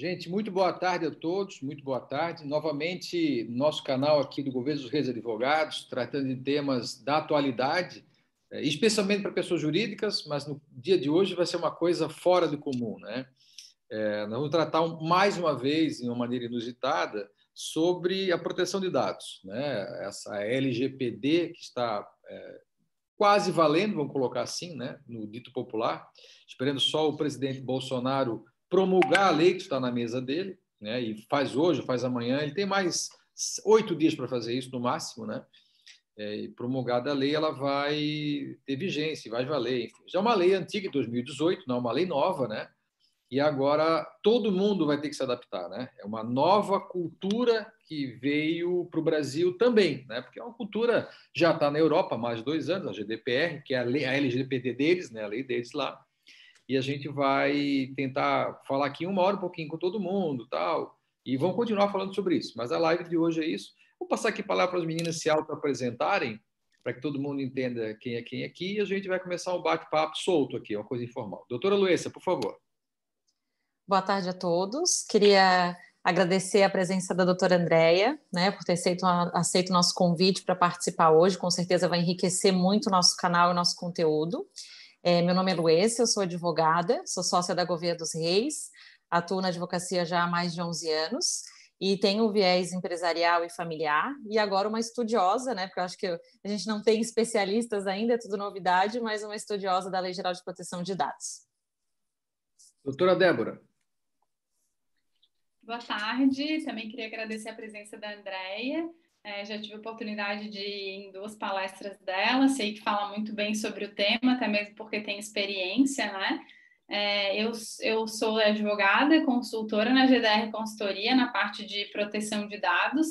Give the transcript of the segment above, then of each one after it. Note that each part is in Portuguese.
Gente, muito boa tarde a todos, muito boa tarde. Novamente, nosso canal aqui do Governo dos Reis Advogados, tratando de temas da atualidade, é, especialmente para pessoas jurídicas, mas no dia de hoje vai ser uma coisa fora do comum. Né? É, nós vamos tratar mais uma vez, de uma maneira inusitada, sobre a proteção de dados. Né? Essa LGPD que está é, quase valendo, vamos colocar assim, né? no dito popular, esperando só o presidente Bolsonaro promulgar a lei que está na mesa dele, né? E faz hoje, faz amanhã. Ele tem mais oito dias para fazer isso no máximo, né? É, promulgada a lei, ela vai ter vigência, vai valer. Enfim, já é uma lei antiga de 2018, não é uma lei nova, né? E agora todo mundo vai ter que se adaptar, né? É uma nova cultura que veio para o Brasil também, né? Porque é uma cultura já está na Europa há mais de dois anos, a GDPR, que é a, a LGPD deles, né? A lei deles lá e a gente vai tentar falar aqui uma hora um pouquinho com todo mundo, tal, e vamos continuar falando sobre isso. Mas a live de hoje é isso. Vou passar aqui a palavra para as meninas se auto-apresentarem, para que todo mundo entenda quem é quem aqui, e a gente vai começar um bate-papo solto aqui, uma coisa informal. Doutora Luísa, por favor. Boa tarde a todos. Queria agradecer a presença da doutora Andréia, né, por ter aceito, aceito nosso convite para participar hoje. Com certeza vai enriquecer muito o nosso canal e nosso conteúdo. É, meu nome é Luência, eu sou advogada, sou sócia da Gouveia dos Reis, atuo na advocacia já há mais de 11 anos e tenho um viés empresarial e familiar e agora uma estudiosa, né, porque eu acho que a gente não tem especialistas ainda, é tudo novidade, mas uma estudiosa da Lei Geral de Proteção de Dados. Doutora Débora. Boa tarde, também queria agradecer a presença da Andréia. É, já tive a oportunidade de ir em duas palestras dela, sei que fala muito bem sobre o tema, até mesmo porque tem experiência, né? É, eu, eu sou advogada, consultora na GDR Consultoria, na parte de proteção de dados,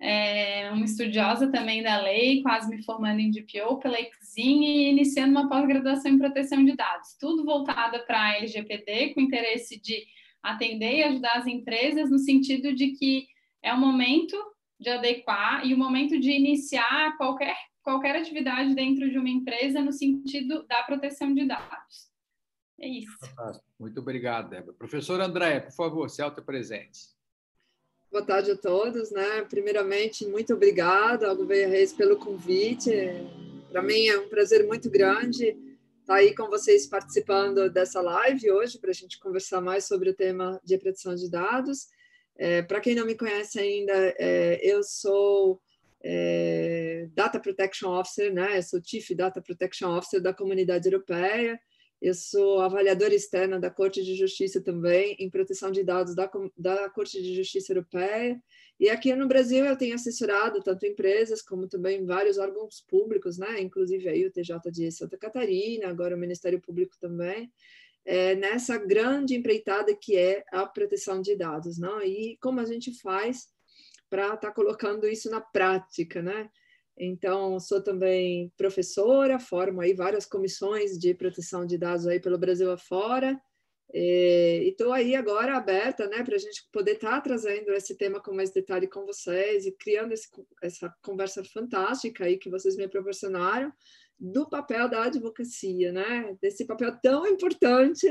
é, uma estudiosa também da lei, quase me formando em DPO pela Exim e iniciando uma pós-graduação em proteção de dados, tudo voltada para a LGPD, com interesse de atender e ajudar as empresas no sentido de que é o momento de adequar e o momento de iniciar qualquer, qualquer atividade dentro de uma empresa no sentido da proteção de dados. É isso. Muito obrigado, Débora. Professor André, por favor, se auto-presente. Boa tarde a todos, né? Primeiramente, muito obrigada ao Gouveia Reis pelo convite. Para mim é um prazer muito grande estar aí com vocês participando dessa live hoje para a gente conversar mais sobre o tema de proteção de dados. É, Para quem não me conhece ainda, é, eu sou é, Data Protection Officer, né? Eu sou Chief Data Protection Officer da Comunidade Europeia. Eu sou avaliadora externa da Corte de Justiça também em proteção de dados da, da Corte de Justiça Europeia. E aqui no Brasil eu tenho assessorado tanto empresas como também vários órgãos públicos, né? Inclusive aí o TJ de Santa Catarina, agora o Ministério Público também é, nessa grande empreitada que é a proteção de dados, não? E como a gente faz para estar tá colocando isso na prática, né? Então, sou também professora, formo aí várias comissões de proteção de dados aí pelo Brasil afora, e estou aí agora aberta, né, para a gente poder estar tá trazendo esse tema com mais detalhe com vocês e criando esse, essa conversa fantástica aí que vocês me proporcionaram, do papel da advocacia, né? Desse papel tão importante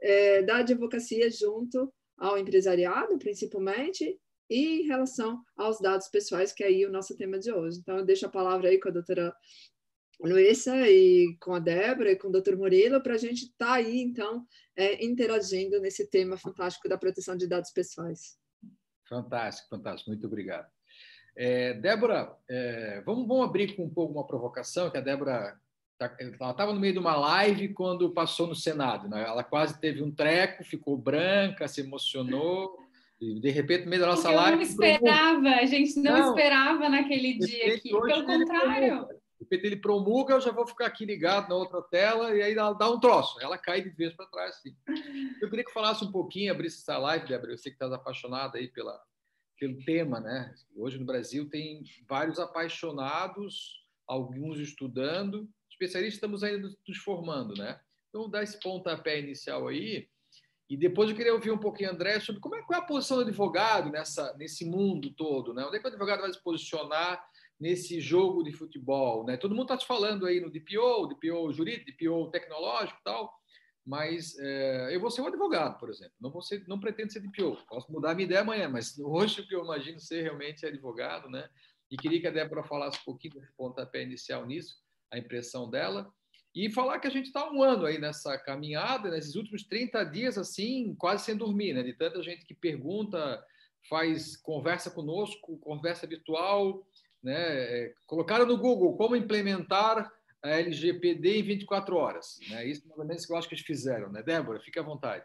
é, da advocacia junto ao empresariado, principalmente, e em relação aos dados pessoais, que é aí o nosso tema de hoje. Então, eu deixo a palavra aí com a doutora Luísa e com a Débora e com o doutor Murilo para a gente estar tá aí, então, é, interagindo nesse tema fantástico da proteção de dados pessoais. Fantástico, fantástico. Muito obrigado. É, Débora, é, vamos, vamos abrir com um pouco uma provocação, que a Débora tá, ela estava no meio de uma live quando passou no Senado. Né? Ela quase teve um treco, ficou branca, se emocionou. E, de repente, no meio da nossa live. não esperava, a gente não, não esperava naquele dia aqui. Pelo contrário. De repente ele promulga, eu já vou ficar aqui ligado na outra tela e aí ela dá um troço. Ela cai de vez para trás. Assim. Eu queria que falasse um pouquinho, abrisse essa live, Débora. Eu sei que estás apaixonada aí pela, pelo tema, né? Hoje no Brasil tem vários apaixonados, alguns estudando, especialistas estamos ainda nos formando, né? Então, dá esse pontapé inicial aí. E depois eu queria ouvir um pouquinho, André, sobre como é, qual é a posição do advogado nessa, nesse mundo todo, né? Onde é que o advogado vai se posicionar nesse jogo de futebol, né? Todo mundo está te falando aí no DPO, DPO jurídico, DPO tecnológico tal, mas é, eu vou ser um advogado, por exemplo. Não, vou ser, não pretendo ser DPO. Posso mudar minha ideia amanhã, mas hoje o que eu imagino ser realmente é advogado, né? E queria que a Débora falasse um pouquinho desse pontapé inicial nisso, a impressão dela. E falar que a gente está um ano aí nessa caminhada, nesses últimos 30 dias, assim, quase sem dormir, né? De tanta gente que pergunta, faz conversa conosco, conversa virtual, né? É, colocaram no Google como implementar a LGPD em 24 horas. Né? Isso, mais ou menos, que eu acho que eles fizeram. Né? Débora, fique à vontade.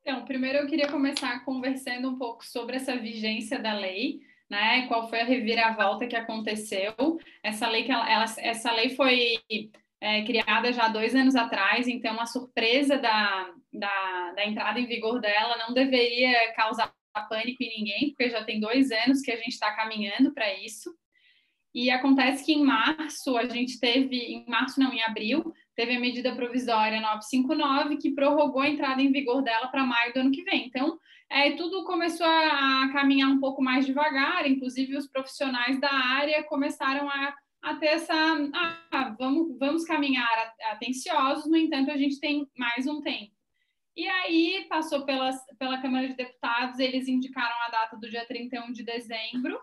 Então, primeiro eu queria começar conversando um pouco sobre essa vigência da lei, né? Qual foi a reviravolta que aconteceu? Essa lei que ela, ela essa lei foi é, criada já dois anos atrás, então a surpresa da, da, da entrada em vigor dela não deveria causar pânico em ninguém, porque já tem dois anos que a gente está caminhando para isso. E acontece que em março a gente teve, em março não, em abril, teve a medida provisória 959 que prorrogou a entrada em vigor dela para maio do ano que vem. Então, é, tudo começou a, caminhar um pouco mais devagar, inclusive os profissionais da área começaram a, a ter essa. Ah, vamos, vamos caminhar atenciosos, no entanto, a gente tem mais um tempo. E aí passou pelas, pela Câmara de Deputados, eles indicaram a data do dia 31 de dezembro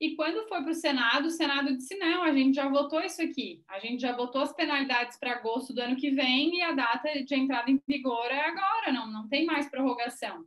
e quando foi para o Senado, o Senado disse: não, a gente já votou isso aqui, a gente já votou as penalidades para agosto do ano que vem e a data de entrada em vigor é agora, não, não tem mais prorrogação.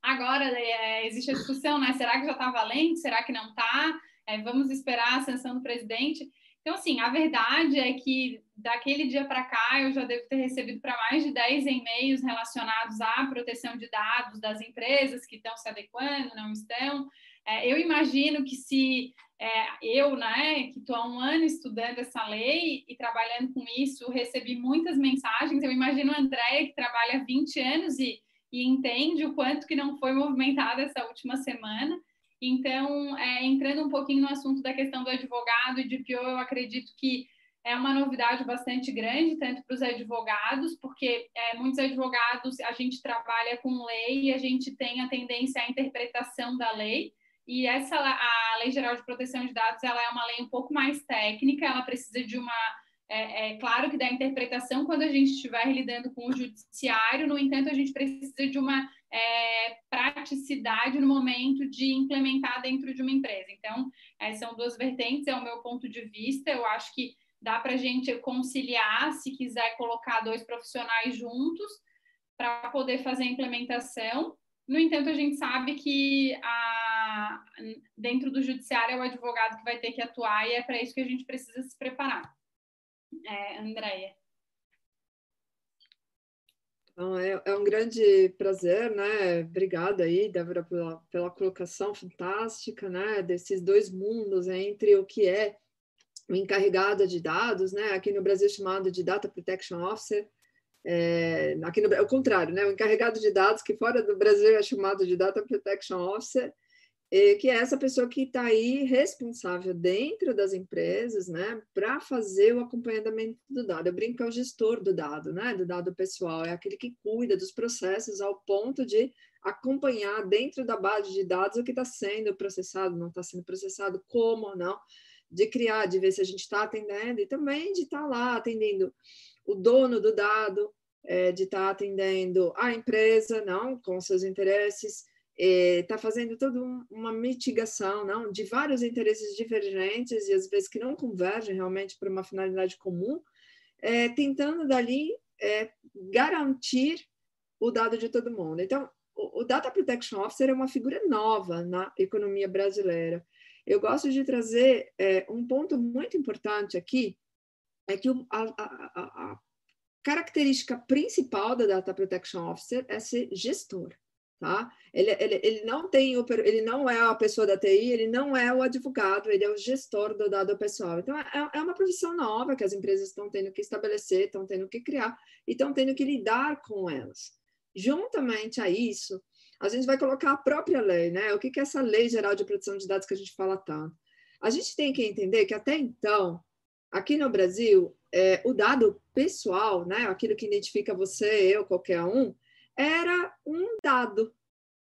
Agora é, existe a discussão, né? Será que já está valendo? Será que não está? É, vamos esperar a sanção do presidente. Então, assim, a verdade é que daquele dia para cá eu já devo ter recebido para mais de 10 e-mails relacionados à proteção de dados das empresas que estão se adequando, não estão. É, eu imagino que se é, eu, né, que estou há um ano estudando essa lei e trabalhando com isso, recebi muitas mensagens. Eu imagino a Andréia, que trabalha há 20 anos e, e entende o quanto que não foi movimentada essa última semana. Então, é, entrando um pouquinho no assunto da questão do advogado e de PO, eu acredito que é uma novidade bastante grande, tanto para os advogados, porque é, muitos advogados, a gente trabalha com lei e a gente tem a tendência à interpretação da lei, e essa a Lei Geral de Proteção de Dados, ela é uma lei um pouco mais técnica, ela precisa de uma é, é, claro que da interpretação quando a gente estiver lidando com o judiciário, no entanto, a gente precisa de uma é, praticidade no momento de implementar dentro de uma empresa. Então, é, são duas vertentes, é o meu ponto de vista. Eu acho que dá para a gente conciliar, se quiser colocar dois profissionais juntos, para poder fazer a implementação. No entanto, a gente sabe que a, dentro do judiciário é o advogado que vai ter que atuar e é para isso que a gente precisa se preparar. É, Andréia. Então, é, é, um grande prazer, né? Obrigada aí, Débora, pela, pela colocação fantástica, né? Desses dois mundos entre o que é o encarregado de dados, né? Aqui no Brasil chamado de Data Protection Officer, é, aqui no, é o contrário, né? O encarregado de dados, que fora do Brasil é chamado de Data Protection Officer, é, que é essa pessoa que está aí responsável dentro das empresas, né, para fazer o acompanhamento do dado. Eu brinco que é o gestor do dado, né, do dado pessoal, é aquele que cuida dos processos ao ponto de acompanhar dentro da base de dados o que está sendo processado, não está sendo processado, como ou não, de criar, de ver se a gente está atendendo e também de estar tá lá atendendo o dono do dado, é, de estar tá atendendo a empresa, não, com seus interesses, está é, fazendo toda uma mitigação, não, de vários interesses divergentes e às vezes que não convergem realmente para uma finalidade comum, é, tentando dali é, garantir o dado de todo mundo. Então, o, o Data Protection Officer é uma figura nova na economia brasileira. Eu gosto de trazer um ponto muito importante aqui, é que o, a, a, a, característica principal da Data Protection Officer é ser gestor. Tá? Ele, ele, ele, não tem, ele não é a pessoa da TI, ele não é o advogado, ele é o gestor do dado pessoal. Então, é, é uma profissão nova que as empresas estão tendo que estabelecer, estão tendo que criar e estão tendo que lidar com elas. Juntamente a isso, a gente vai colocar a própria lei, né? O que, que é essa lei geral de proteção de dados que a gente fala tanto? A gente tem que entender que até então, aqui no Brasil, é, o dado pessoal, né, aquilo que identifica você, eu, qualquer um, era um dado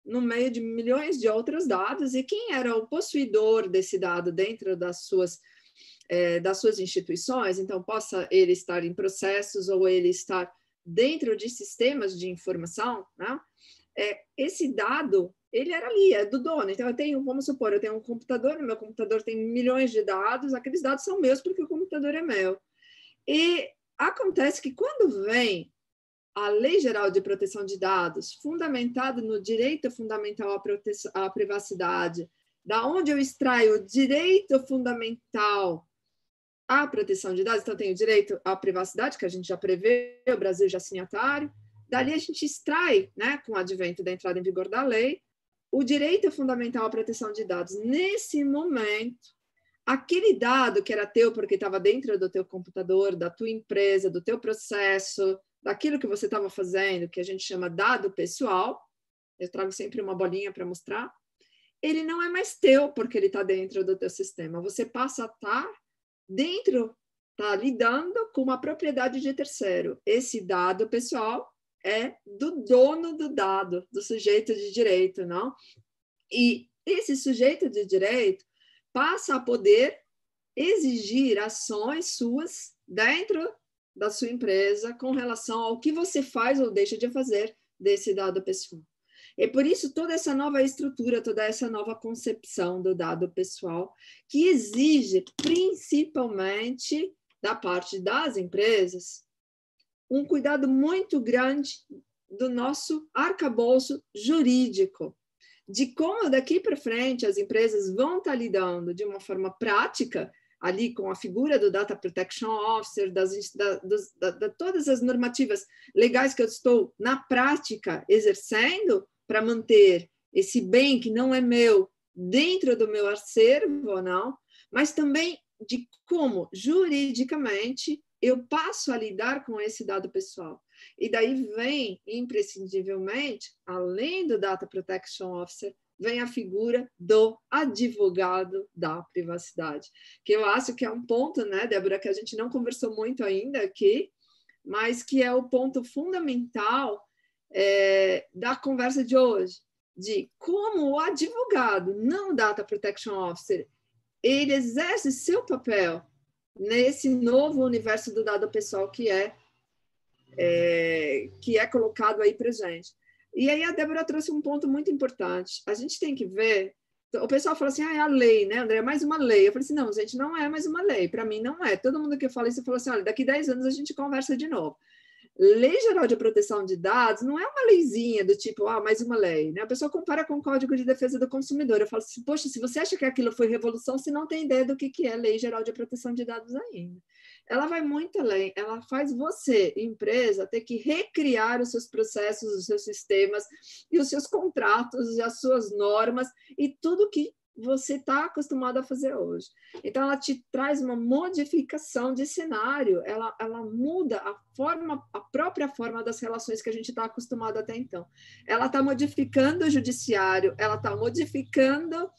no meio de milhões de outros dados e quem era o possuidor desse dado dentro das suas é, das suas instituições, então possa ele estar em processos ou ele estar dentro de sistemas de informação, né? é, esse dado ele era ali, é do dono. Então, eu tenho, vamos supor, eu tenho um computador, meu computador tem milhões de dados, aqueles dados são meus porque o computador é meu. E acontece que quando vem a Lei Geral de Proteção de Dados, fundamentada no direito fundamental à, à privacidade, da onde eu extraio o direito fundamental à proteção de dados, então tenho o direito à privacidade, que a gente já prevê, o Brasil já é signatário, dali a gente extrai, né, com o advento da entrada em vigor da lei, o direito fundamental à proteção de dados. Nesse momento, aquele dado que era teu porque estava dentro do teu computador, da tua empresa, do teu processo, daquilo que você estava fazendo, que a gente chama dado pessoal, eu trago sempre uma bolinha para mostrar, ele não é mais teu porque ele está dentro do teu sistema. Você passa a estar tá dentro, está lidando com uma propriedade de terceiro. Esse dado pessoal é do dono do dado, do sujeito de direito, não? E esse sujeito de direito passa a poder exigir ações suas dentro da sua empresa com relação ao que você faz ou deixa de fazer desse dado pessoal. É por isso toda essa nova estrutura, toda essa nova concepção do dado pessoal, que exige principalmente da parte das empresas um cuidado muito grande do nosso arcabouço jurídico, de como daqui para frente as empresas vão estar lidando de uma forma prática ali com a figura do Data Protection Officer, das, da, dos, da, da, todas as normativas legais que eu estou, na prática, exercendo para manter esse bem que não é meu dentro do meu acervo, não, mas também de como juridicamente eu passo a lidar com esse dado pessoal. E daí vem, imprescindivelmente, além do Data Protection Officer, vem a figura do advogado da privacidade, que eu acho que é um ponto, né, Débora, que a gente não conversou muito ainda aqui, mas que é o ponto fundamental é, da conversa de hoje, de como o advogado, não o Data Protection Officer, ele exerce seu papel nesse novo universo do dado pessoal que é, é que é colocado aí para gente. E aí a Débora trouxe um ponto muito importante. A gente tem que ver. O pessoal fala assim, ah, é a lei, né, André? É mais uma lei. Eu falei assim, não, gente, não é mais uma lei. Para mim, não é. Todo mundo que fala isso fala assim, olha, daqui 10 anos a gente conversa de novo. Lei Geral de Proteção de Dados não é uma leizinha do tipo, ah, mais uma lei. Né? A pessoa compara com o Código de Defesa do Consumidor. Eu falo assim, poxa, se você acha que aquilo foi revolução, você não tem ideia do que, que é Lei Geral de Proteção de Dados ainda ela vai muito além, ela faz você, empresa, ter que recriar os seus processos, os seus sistemas e os seus contratos e as suas normas e tudo que você está acostumado a fazer hoje. Então, ela te traz uma modificação de cenário, ela, ela muda a forma, a própria forma das relações que a gente está acostumado até então. Ela está modificando o judiciário, ela está modificando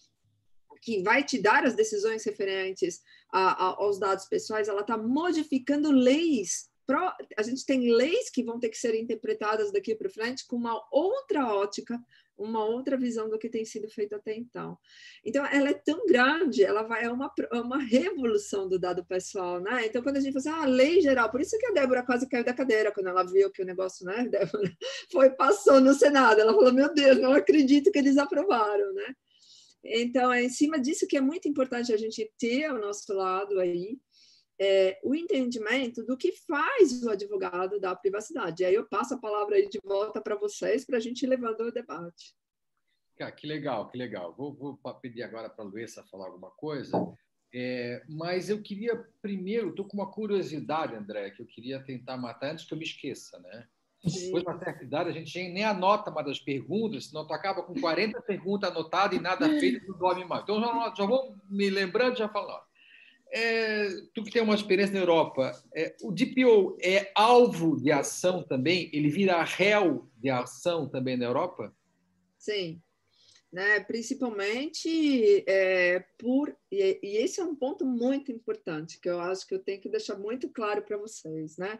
que vai te dar as decisões referentes a, a, aos dados pessoais, ela está modificando leis. Pro, a gente tem leis que vão ter que ser interpretadas daqui para frente com uma outra ótica, uma outra visão do que tem sido feito até então. Então, ela é tão grande, ela vai é uma, é uma revolução do dado pessoal, né? Então, quando a gente fala assim, ah, lei geral, por isso que a Débora quase caiu da cadeira quando ela viu que o negócio, né, Débora, foi passou no Senado. Ela falou, meu Deus, não acredito que eles aprovaram, né? Então, é em cima disso que é muito importante a gente ter ao nosso lado aí é, o entendimento do que faz o advogado da privacidade. E aí eu passo a palavra aí de volta para vocês para a gente ir levando o debate. Ah, que legal, que legal. Vou, vou pedir agora para a Luísa falar alguma coisa. É, mas eu queria primeiro, estou com uma curiosidade, André, que eu queria tentar matar antes que eu me esqueça, né? Depois de uma certa idade, a gente nem anota mais as perguntas, senão tu acaba com 40 perguntas anotadas e nada feito, tu dorme mais. Então, já, já vou me lembrando, já falando. É, tu que tem uma experiência na Europa, é, o DPO é alvo de ação também? Ele vira réu de ação também na Europa? Sim. Né, principalmente é, por e, e, esse é um ponto muito importante que eu acho que eu tenho que deixar muito claro para vocês, né?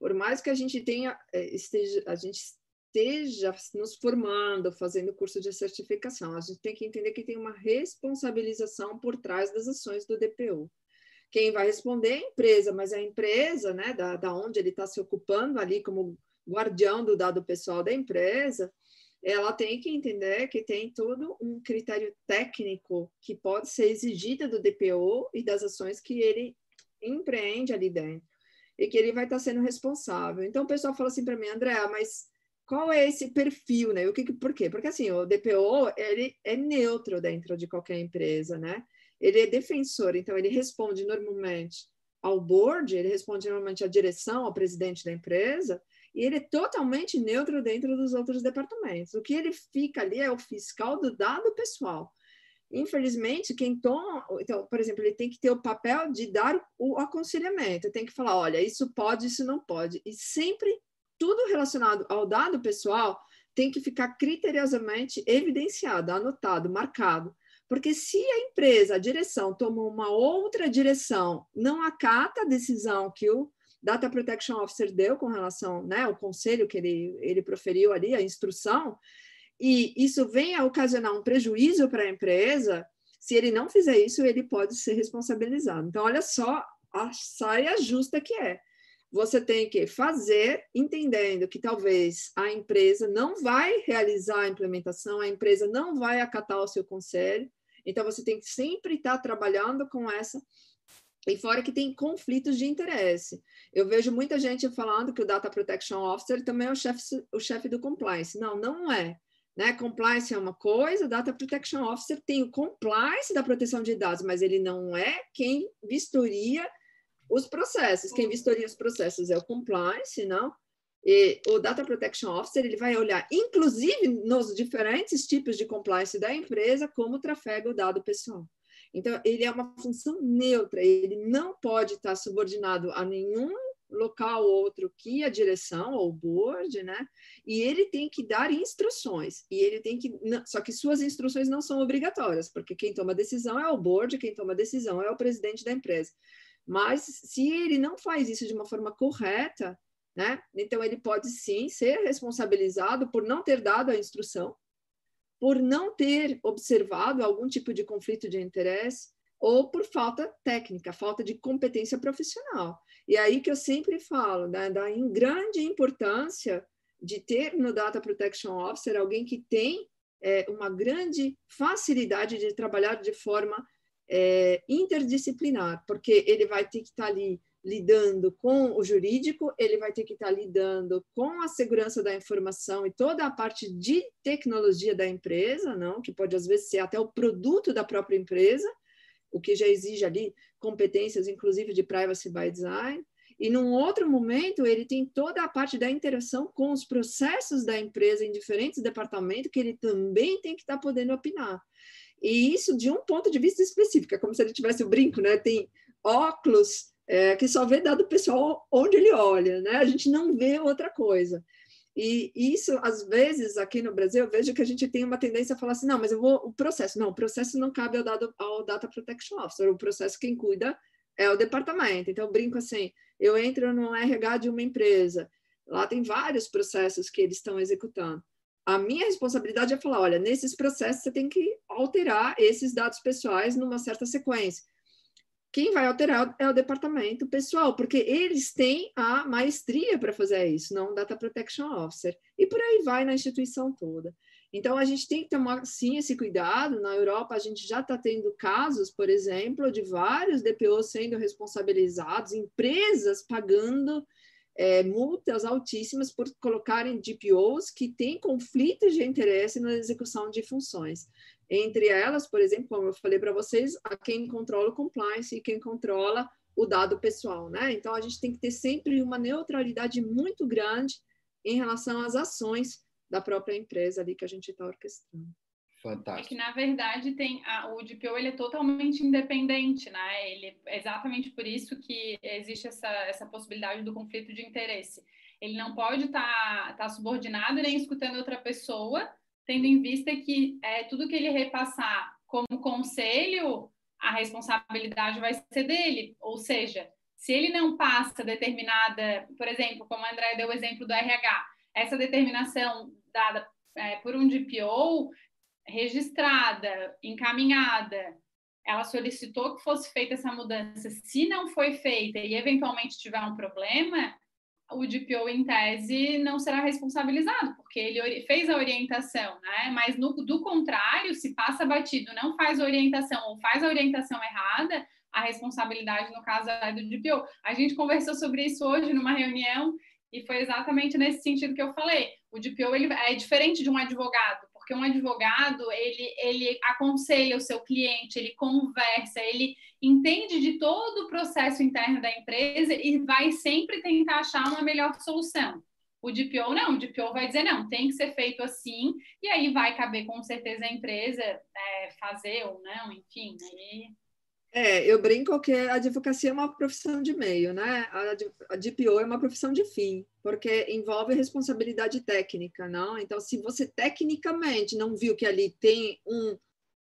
Por mais que a gente tenha é, esteja a gente esteja nos formando, fazendo curso de certificação, a gente tem que entender que tem uma responsabilização por trás das ações do DPO. quem vai responder é a empresa, mas a empresa, né, da, da onde ele está se ocupando ali como guardião do dado pessoal da empresa, ela tem que entender que tem todo um critério técnico que pode ser exigido do DPO e das ações que ele empreende ali dentro e que ele vai estar sendo responsável. Então o pessoal fala assim para mim, Andréa, mas qual é esse perfil, né? O que, por quê? Porque assim, o DPO ele é neutro dentro de qualquer empresa, né? Ele é defensor, então ele responde normalmente ao board, ele responde normalmente à direção, ao presidente da empresa, e ele é totalmente neutro dentro dos outros departamentos. O que ele fica ali é o fiscal do dado pessoal. Infelizmente, quem toma, então, por exemplo, ele tem que ter o papel de dar o aconselhamento, tem que falar, olha, isso pode, isso não pode, e sempre tudo relacionado ao dado pessoal tem que ficar criteriosamente evidenciado, anotado, marcado. Porque se a empresa, a direção, toma uma outra direção, não acata a decisão que o Data Protection Officer deu com relação né, ao conselho que ele, ele proferiu ali, a instrução, e isso vem a ocasionar um prejuízo para a empresa, se ele não fizer isso, ele pode ser responsabilizado. Então, olha só a saia justa que é. Você tem que fazer entendendo que talvez a empresa não vai realizar a implementação, a empresa não vai acatar o seu conselho, então você tem que sempre estar trabalhando com essa e fora que tem conflitos de interesse. Eu vejo muita gente falando que o Data Protection Officer também é o chefe o chefe do compliance. Não, não é. Né? Compliance é uma coisa, Data Protection Officer tem o compliance da proteção de dados, mas ele não é quem vistoria os processos. Quem vistoria os processos é o compliance, não? E o Data Protection Officer ele vai olhar, inclusive nos diferentes tipos de compliance da empresa, como trafega o dado pessoal. Então, ele é uma função neutra, ele não pode estar subordinado a nenhum local ou outro que a direção ou board, né? E ele tem que dar instruções. E ele tem que só que suas instruções não são obrigatórias, porque quem toma decisão é o board, quem toma decisão é o presidente da empresa. Mas se ele não faz isso de uma forma correta, né? Então ele pode sim ser responsabilizado por não ter dado a instrução por não ter observado algum tipo de conflito de interesse ou por falta técnica, falta de competência profissional. E aí que eu sempre falo né, da grande importância de ter no Data Protection Officer alguém que tem é, uma grande facilidade de trabalhar de forma é, interdisciplinar, porque ele vai ter que estar ali lidando com o jurídico, ele vai ter que estar lidando com a segurança da informação e toda a parte de tecnologia da empresa, não, que pode às vezes ser até o produto da própria empresa, o que já exige ali competências, inclusive de privacy by design. E num outro momento, ele tem toda a parte da interação com os processos da empresa em diferentes departamentos, que ele também tem que estar podendo opinar. E isso de um ponto de vista específico, é como se ele tivesse o brinco, né? Tem óculos é, que só vê dado pessoal onde ele olha, né? A gente não vê outra coisa. E isso, às vezes, aqui no Brasil, eu vejo que a gente tem uma tendência a falar assim, não, mas eu vou, o processo, não, o processo não cabe ao, dado, ao Data Protection Officer, o processo quem cuida é o departamento. Então, eu brinco assim, eu entro no RH de uma empresa, lá tem vários processos que eles estão executando. A minha responsabilidade é falar, olha, nesses processos você tem que alterar esses dados pessoais numa certa sequência quem vai alterar é o departamento pessoal, porque eles têm a maestria para fazer isso, não o Data Protection Officer. E por aí vai na instituição toda. Então, a gente tem que tomar, sim, esse cuidado. Na Europa, a gente já está tendo casos, por exemplo, de vários DPOs sendo responsabilizados, empresas pagando é, multas altíssimas por colocarem DPOs que têm conflitos de interesse na execução de funções. Entre elas, por exemplo, como eu falei para vocês, a quem controla o compliance e quem controla o dado pessoal, né? Então a gente tem que ter sempre uma neutralidade muito grande em relação às ações da própria empresa ali que a gente está orquestrando. Fantástico. É que na verdade tem a, o DPO ele é totalmente independente, né? Ele é exatamente por isso que existe essa, essa possibilidade do conflito de interesse. Ele não pode estar tá, tá subordinado nem escutando outra pessoa tendo em vista que é, tudo que ele repassar como conselho, a responsabilidade vai ser dele. Ou seja, se ele não passa determinada, por exemplo, como a André deu o exemplo do RH, essa determinação dada é, por um DPO, registrada, encaminhada, ela solicitou que fosse feita essa mudança. Se não foi feita e eventualmente tiver um problema, o DPO, em tese, não será responsabilizado, porque ele fez a orientação, né? Mas, no, do contrário, se passa batido, não faz orientação ou faz a orientação errada, a responsabilidade, no caso, é do DPO. A gente conversou sobre isso hoje numa reunião e foi exatamente nesse sentido que eu falei. O DPO ele é diferente de um advogado, porque um advogado ele, ele aconselha o seu cliente, ele conversa, ele entende de todo o processo interno da empresa e vai sempre tentar achar uma melhor solução. O DPO não, o DPO vai dizer não, tem que ser feito assim, e aí vai caber com certeza a empresa é, fazer ou não, enfim, aí é, eu brinco que a advocacia é uma profissão de meio, né? A DPO é uma profissão de fim, porque envolve responsabilidade técnica, não? Então, se você tecnicamente não viu que ali tem um,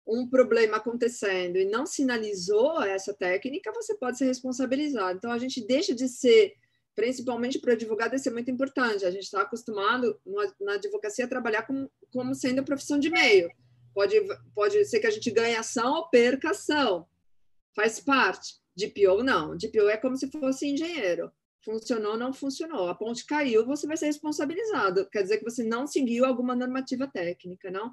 um problema acontecendo e não sinalizou essa técnica, você pode ser responsabilizado. Então, a gente deixa de ser, principalmente para o advogado, isso é muito importante. A gente está acostumado na advocacia a trabalhar como, como sendo profissão de meio. Pode, pode ser que a gente ganhe ação ou perca ação faz parte. DPO não. DPO é como se fosse engenheiro. Funcionou, não funcionou. A ponte caiu, você vai ser responsabilizado. Quer dizer que você não seguiu alguma normativa técnica, não?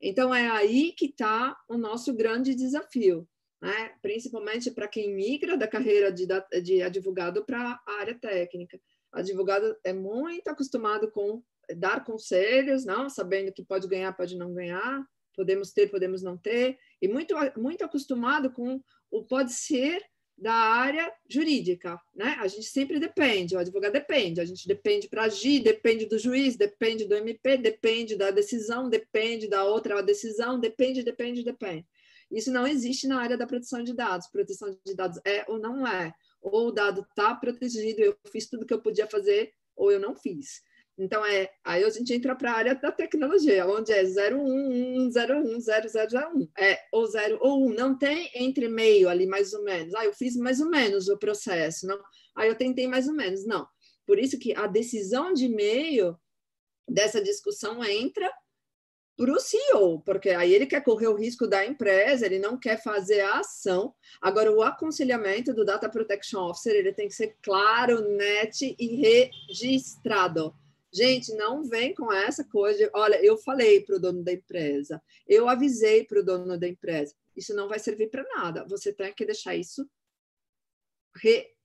Então é aí que está o nosso grande desafio, né? Principalmente para quem migra da carreira de, de advogado para a área técnica. Advogado é muito acostumado com dar conselhos, não, sabendo que pode ganhar, pode não ganhar, podemos ter, podemos não ter, e muito muito acostumado com o pode ser da área jurídica, né? A gente sempre depende, o advogado depende, a gente depende para agir, depende do juiz, depende do MP, depende da decisão, depende da outra decisão, depende, depende, depende. Isso não existe na área da proteção de dados. Proteção de dados é ou não é. Ou o dado está protegido, eu fiz tudo que eu podia fazer, ou eu não fiz. Então, é, aí a gente entra para a área da tecnologia, onde é 01, 01, 0001. É, ou 0 ou 1. Não tem entre meio ali, mais ou menos. Ah, eu fiz mais ou menos o processo. Não. Ah, eu tentei mais ou menos. Não. Por isso que a decisão de meio dessa discussão entra para o CEO, porque aí ele quer correr o risco da empresa, ele não quer fazer a ação. Agora, o aconselhamento do Data Protection Officer ele tem que ser claro, net e registrado. Gente, não vem com essa coisa de, olha, eu falei para o dono da empresa, eu avisei para o dono da empresa. Isso não vai servir para nada. Você tem que deixar isso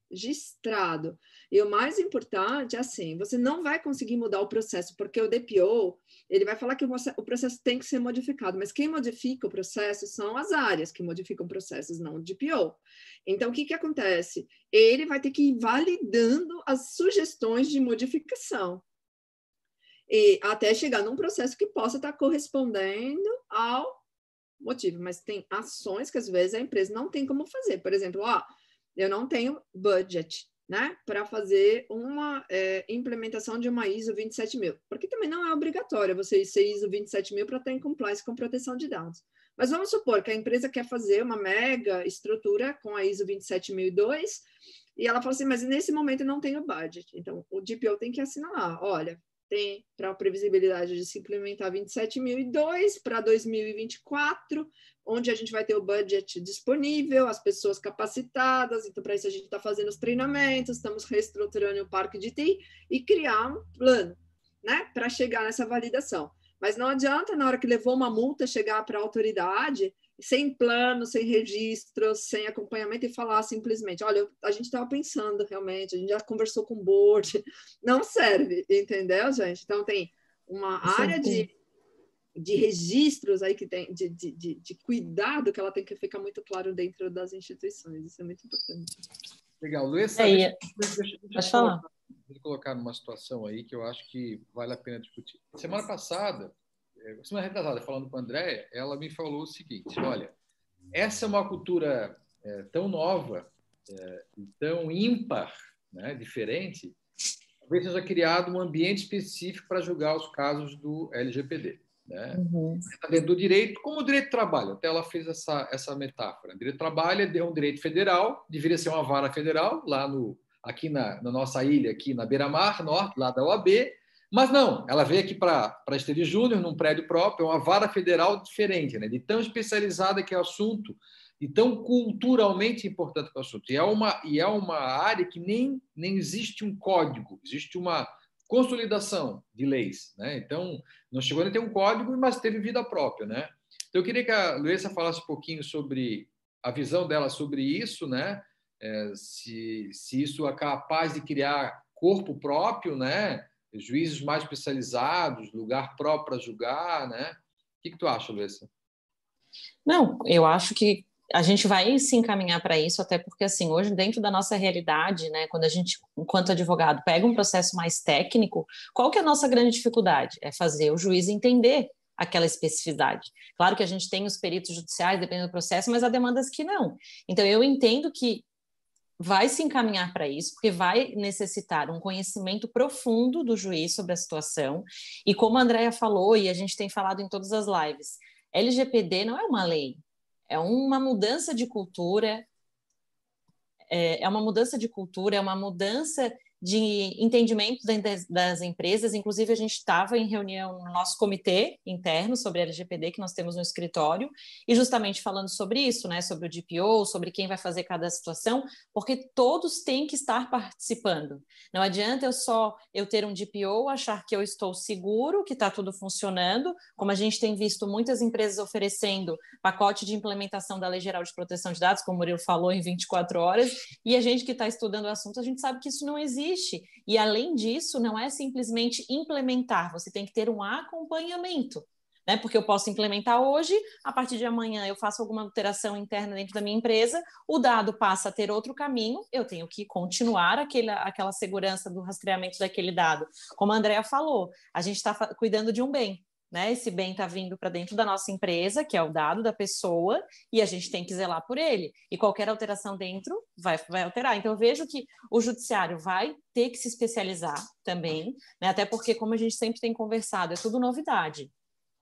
registrado. E o mais importante é assim, você não vai conseguir mudar o processo, porque o DPO, ele vai falar que o processo tem que ser modificado, mas quem modifica o processo são as áreas que modificam processos, não o DPO. Então, o que, que acontece? Ele vai ter que ir validando as sugestões de modificação e até chegar num processo que possa estar correspondendo ao motivo, mas tem ações que às vezes a empresa não tem como fazer. Por exemplo, ó, eu não tenho budget, né, para fazer uma é, implementação de uma ISO 27000, porque também não é obrigatório você ser ISO 27000 para em compliance com proteção de dados. Mas vamos supor que a empresa quer fazer uma mega estrutura com a ISO 27002 e ela fala assim, mas nesse momento eu não tenho budget. Então, o DPO tem que assinalar, olha, tem para a previsibilidade de se implementar 27.002 para 2024, onde a gente vai ter o budget disponível, as pessoas capacitadas, então para isso a gente está fazendo os treinamentos, estamos reestruturando o parque de TI e criar um plano, né, para chegar nessa validação. Mas não adianta, na hora que levou uma multa, chegar para a autoridade sem plano, sem registro, sem acompanhamento e falar simplesmente, olha, a gente estava pensando realmente, a gente já conversou com o board, não serve, entendeu, gente? Então tem uma Sim, área de, de registros aí que tem, de, de, de, de, cuidado que ela tem que ficar muito claro dentro das instituições, isso é muito importante. Legal, Luiz, é, deixa, deixa, deixa, falar. Vou colocar numa situação aí que eu acho que vale a pena discutir. Semana passada, semana retrasada, falando com a Andréia, ela me falou o seguinte: olha, essa é uma cultura é, tão nova, é, tão ímpar, né, diferente, talvez seja criado um ambiente específico para julgar os casos do LGPD. Né? Uhum. Tá dentro do direito, como o direito do trabalho, até ela fez essa, essa metáfora. O direito do trabalho é um direito federal, deveria ser uma vara federal, lá no, aqui na, na nossa ilha, aqui na beira-mar, norte, lá da OAB, mas não, ela veio aqui para Esteve Júnior, num prédio próprio, é uma vara federal diferente, né? de tão especializada que é o assunto, e tão culturalmente importante para o assunto. E é uma, e é uma área que nem, nem existe um código, existe uma consolidação de leis. Né? Então, não chegou a ter um código, mas teve vida própria. Né? Então, eu queria que a Luísa falasse um pouquinho sobre a visão dela sobre isso, né? É, se, se isso é capaz de criar corpo próprio, né? Juízes mais especializados, lugar próprio para julgar. Né? O que, que tu acha, Luísa? Não, eu acho que a gente vai se encaminhar para isso, até porque, assim, hoje, dentro da nossa realidade, né, quando a gente, enquanto advogado, pega um processo mais técnico, qual que é a nossa grande dificuldade? É fazer o juiz entender aquela especificidade. Claro que a gente tem os peritos judiciais, dependendo do processo, mas há demandas que não. Então, eu entendo que vai se encaminhar para isso, porque vai necessitar um conhecimento profundo do juiz sobre a situação. E como a Andrea falou, e a gente tem falado em todas as lives, LGPD não é uma lei, é uma mudança de cultura, é, é uma mudança de cultura, é uma mudança de entendimento das empresas. Inclusive, a gente estava em reunião no nosso comitê interno sobre LGPD, que nós temos no escritório, e justamente falando sobre isso, né? Sobre o DPO, sobre quem vai fazer cada situação, porque todos têm que estar participando. Não adianta eu só eu ter um DPO, achar que eu estou seguro, que está tudo funcionando, como a gente tem visto muitas empresas oferecendo pacote de implementação da Lei Geral de Proteção de Dados, como o Murilo falou, em 24 horas, e a gente que está estudando o assunto, a gente sabe que isso não existe existe. E além disso, não é simplesmente implementar, você tem que ter um acompanhamento. Né? Porque eu posso implementar hoje, a partir de amanhã eu faço alguma alteração interna dentro da minha empresa, o dado passa a ter outro caminho, eu tenho que continuar aquele, aquela segurança do rastreamento daquele dado. Como a Andrea falou, a gente está cuidando de um bem, né? Esse bem está vindo para dentro da nossa empresa, que é o dado da pessoa, e a gente tem que zelar por ele. E qualquer alteração dentro vai, vai alterar. Então, eu vejo que o judiciário vai ter que se especializar também, né? até porque, como a gente sempre tem conversado, é tudo novidade.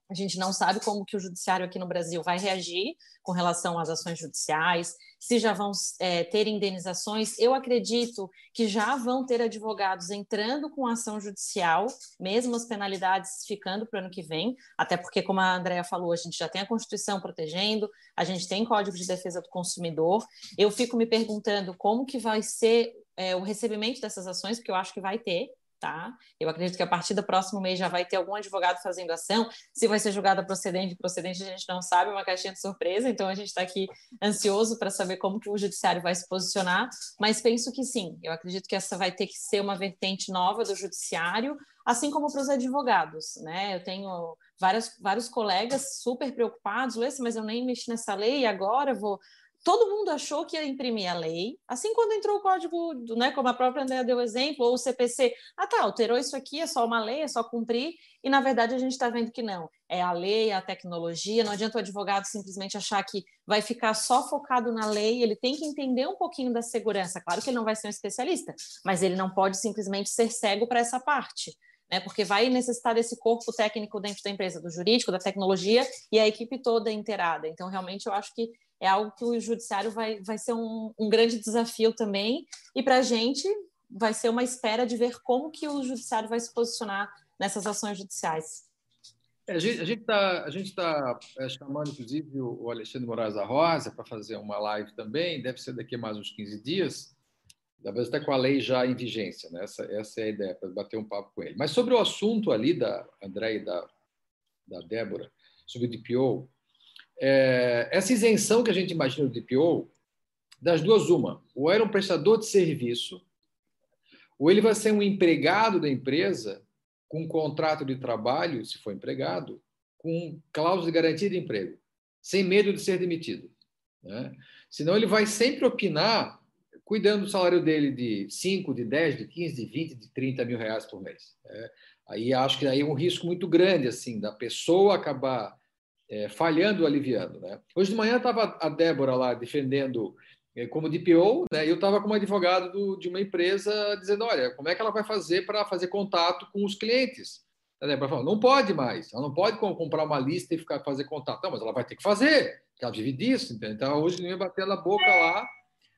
A gente não sabe como que o judiciário aqui no Brasil vai reagir com relação às ações judiciais, se já vão é, ter indenizações. Eu acredito que já vão ter advogados entrando com ação judicial, mesmo as penalidades ficando para o ano que vem, até porque, como a Andrea falou, a gente já tem a Constituição protegendo, a gente tem Código de Defesa do Consumidor. Eu fico me perguntando como que vai ser é, o recebimento dessas ações, porque eu acho que vai ter, tá? Eu acredito que a partir do próximo mês já vai ter algum advogado fazendo ação. Se vai ser julgada procedente, procedente a gente não sabe, é uma caixinha de surpresa, então a gente está aqui ansioso para saber como que o judiciário vai se posicionar, mas penso que sim, eu acredito que essa vai ter que ser uma vertente nova do judiciário, assim como para os advogados, né? Eu tenho vários, vários colegas super preocupados, mas eu nem mexi nessa lei, agora vou todo mundo achou que ia imprimir a lei, assim quando entrou o código, né, como a própria Andrea deu exemplo, ou o CPC, ah tá, alterou isso aqui, é só uma lei, é só cumprir, e na verdade a gente está vendo que não, é a lei, é a tecnologia, não adianta o advogado simplesmente achar que vai ficar só focado na lei, ele tem que entender um pouquinho da segurança, claro que ele não vai ser um especialista, mas ele não pode simplesmente ser cego para essa parte, né, porque vai necessitar desse corpo técnico dentro da empresa, do jurídico, da tecnologia e a equipe toda inteirada. Então, realmente, eu acho que é algo que o judiciário vai, vai ser um, um grande desafio também, e para a gente vai ser uma espera de ver como que o judiciário vai se posicionar nessas ações judiciais. É, a gente está a gente tá, é, chamando, inclusive, o Alexandre Moraes da Rosa para fazer uma live também, deve ser daqui a mais uns 15 dias, talvez até com a lei já em vigência, né? essa, essa é a ideia, para bater um papo com ele. Mas sobre o assunto ali da André e da, da Débora, sobre o DPO, é, essa isenção que a gente imagina do DPO, das duas, uma, ou era um prestador de serviço, ou ele vai ser um empregado da empresa com um contrato de trabalho, se for empregado, com cláusula de garantia de emprego, sem medo de ser demitido. Né? Senão ele vai sempre opinar cuidando do salário dele de 5, de 10, de 15, de 20, de 30 mil reais por mês. Né? Aí acho que aí é um risco muito grande assim da pessoa acabar é, falhando aliviando. Né? Hoje de manhã estava a Débora lá defendendo é, como DPO, né? eu estava como advogado do, de uma empresa dizendo, olha, como é que ela vai fazer para fazer contato com os clientes? A Débora falou, não pode mais, ela não pode comprar uma lista e ficar fazer contato. Não, mas ela vai ter que fazer, ela vive disso. Entendeu? Então, hoje ia bater na boca lá,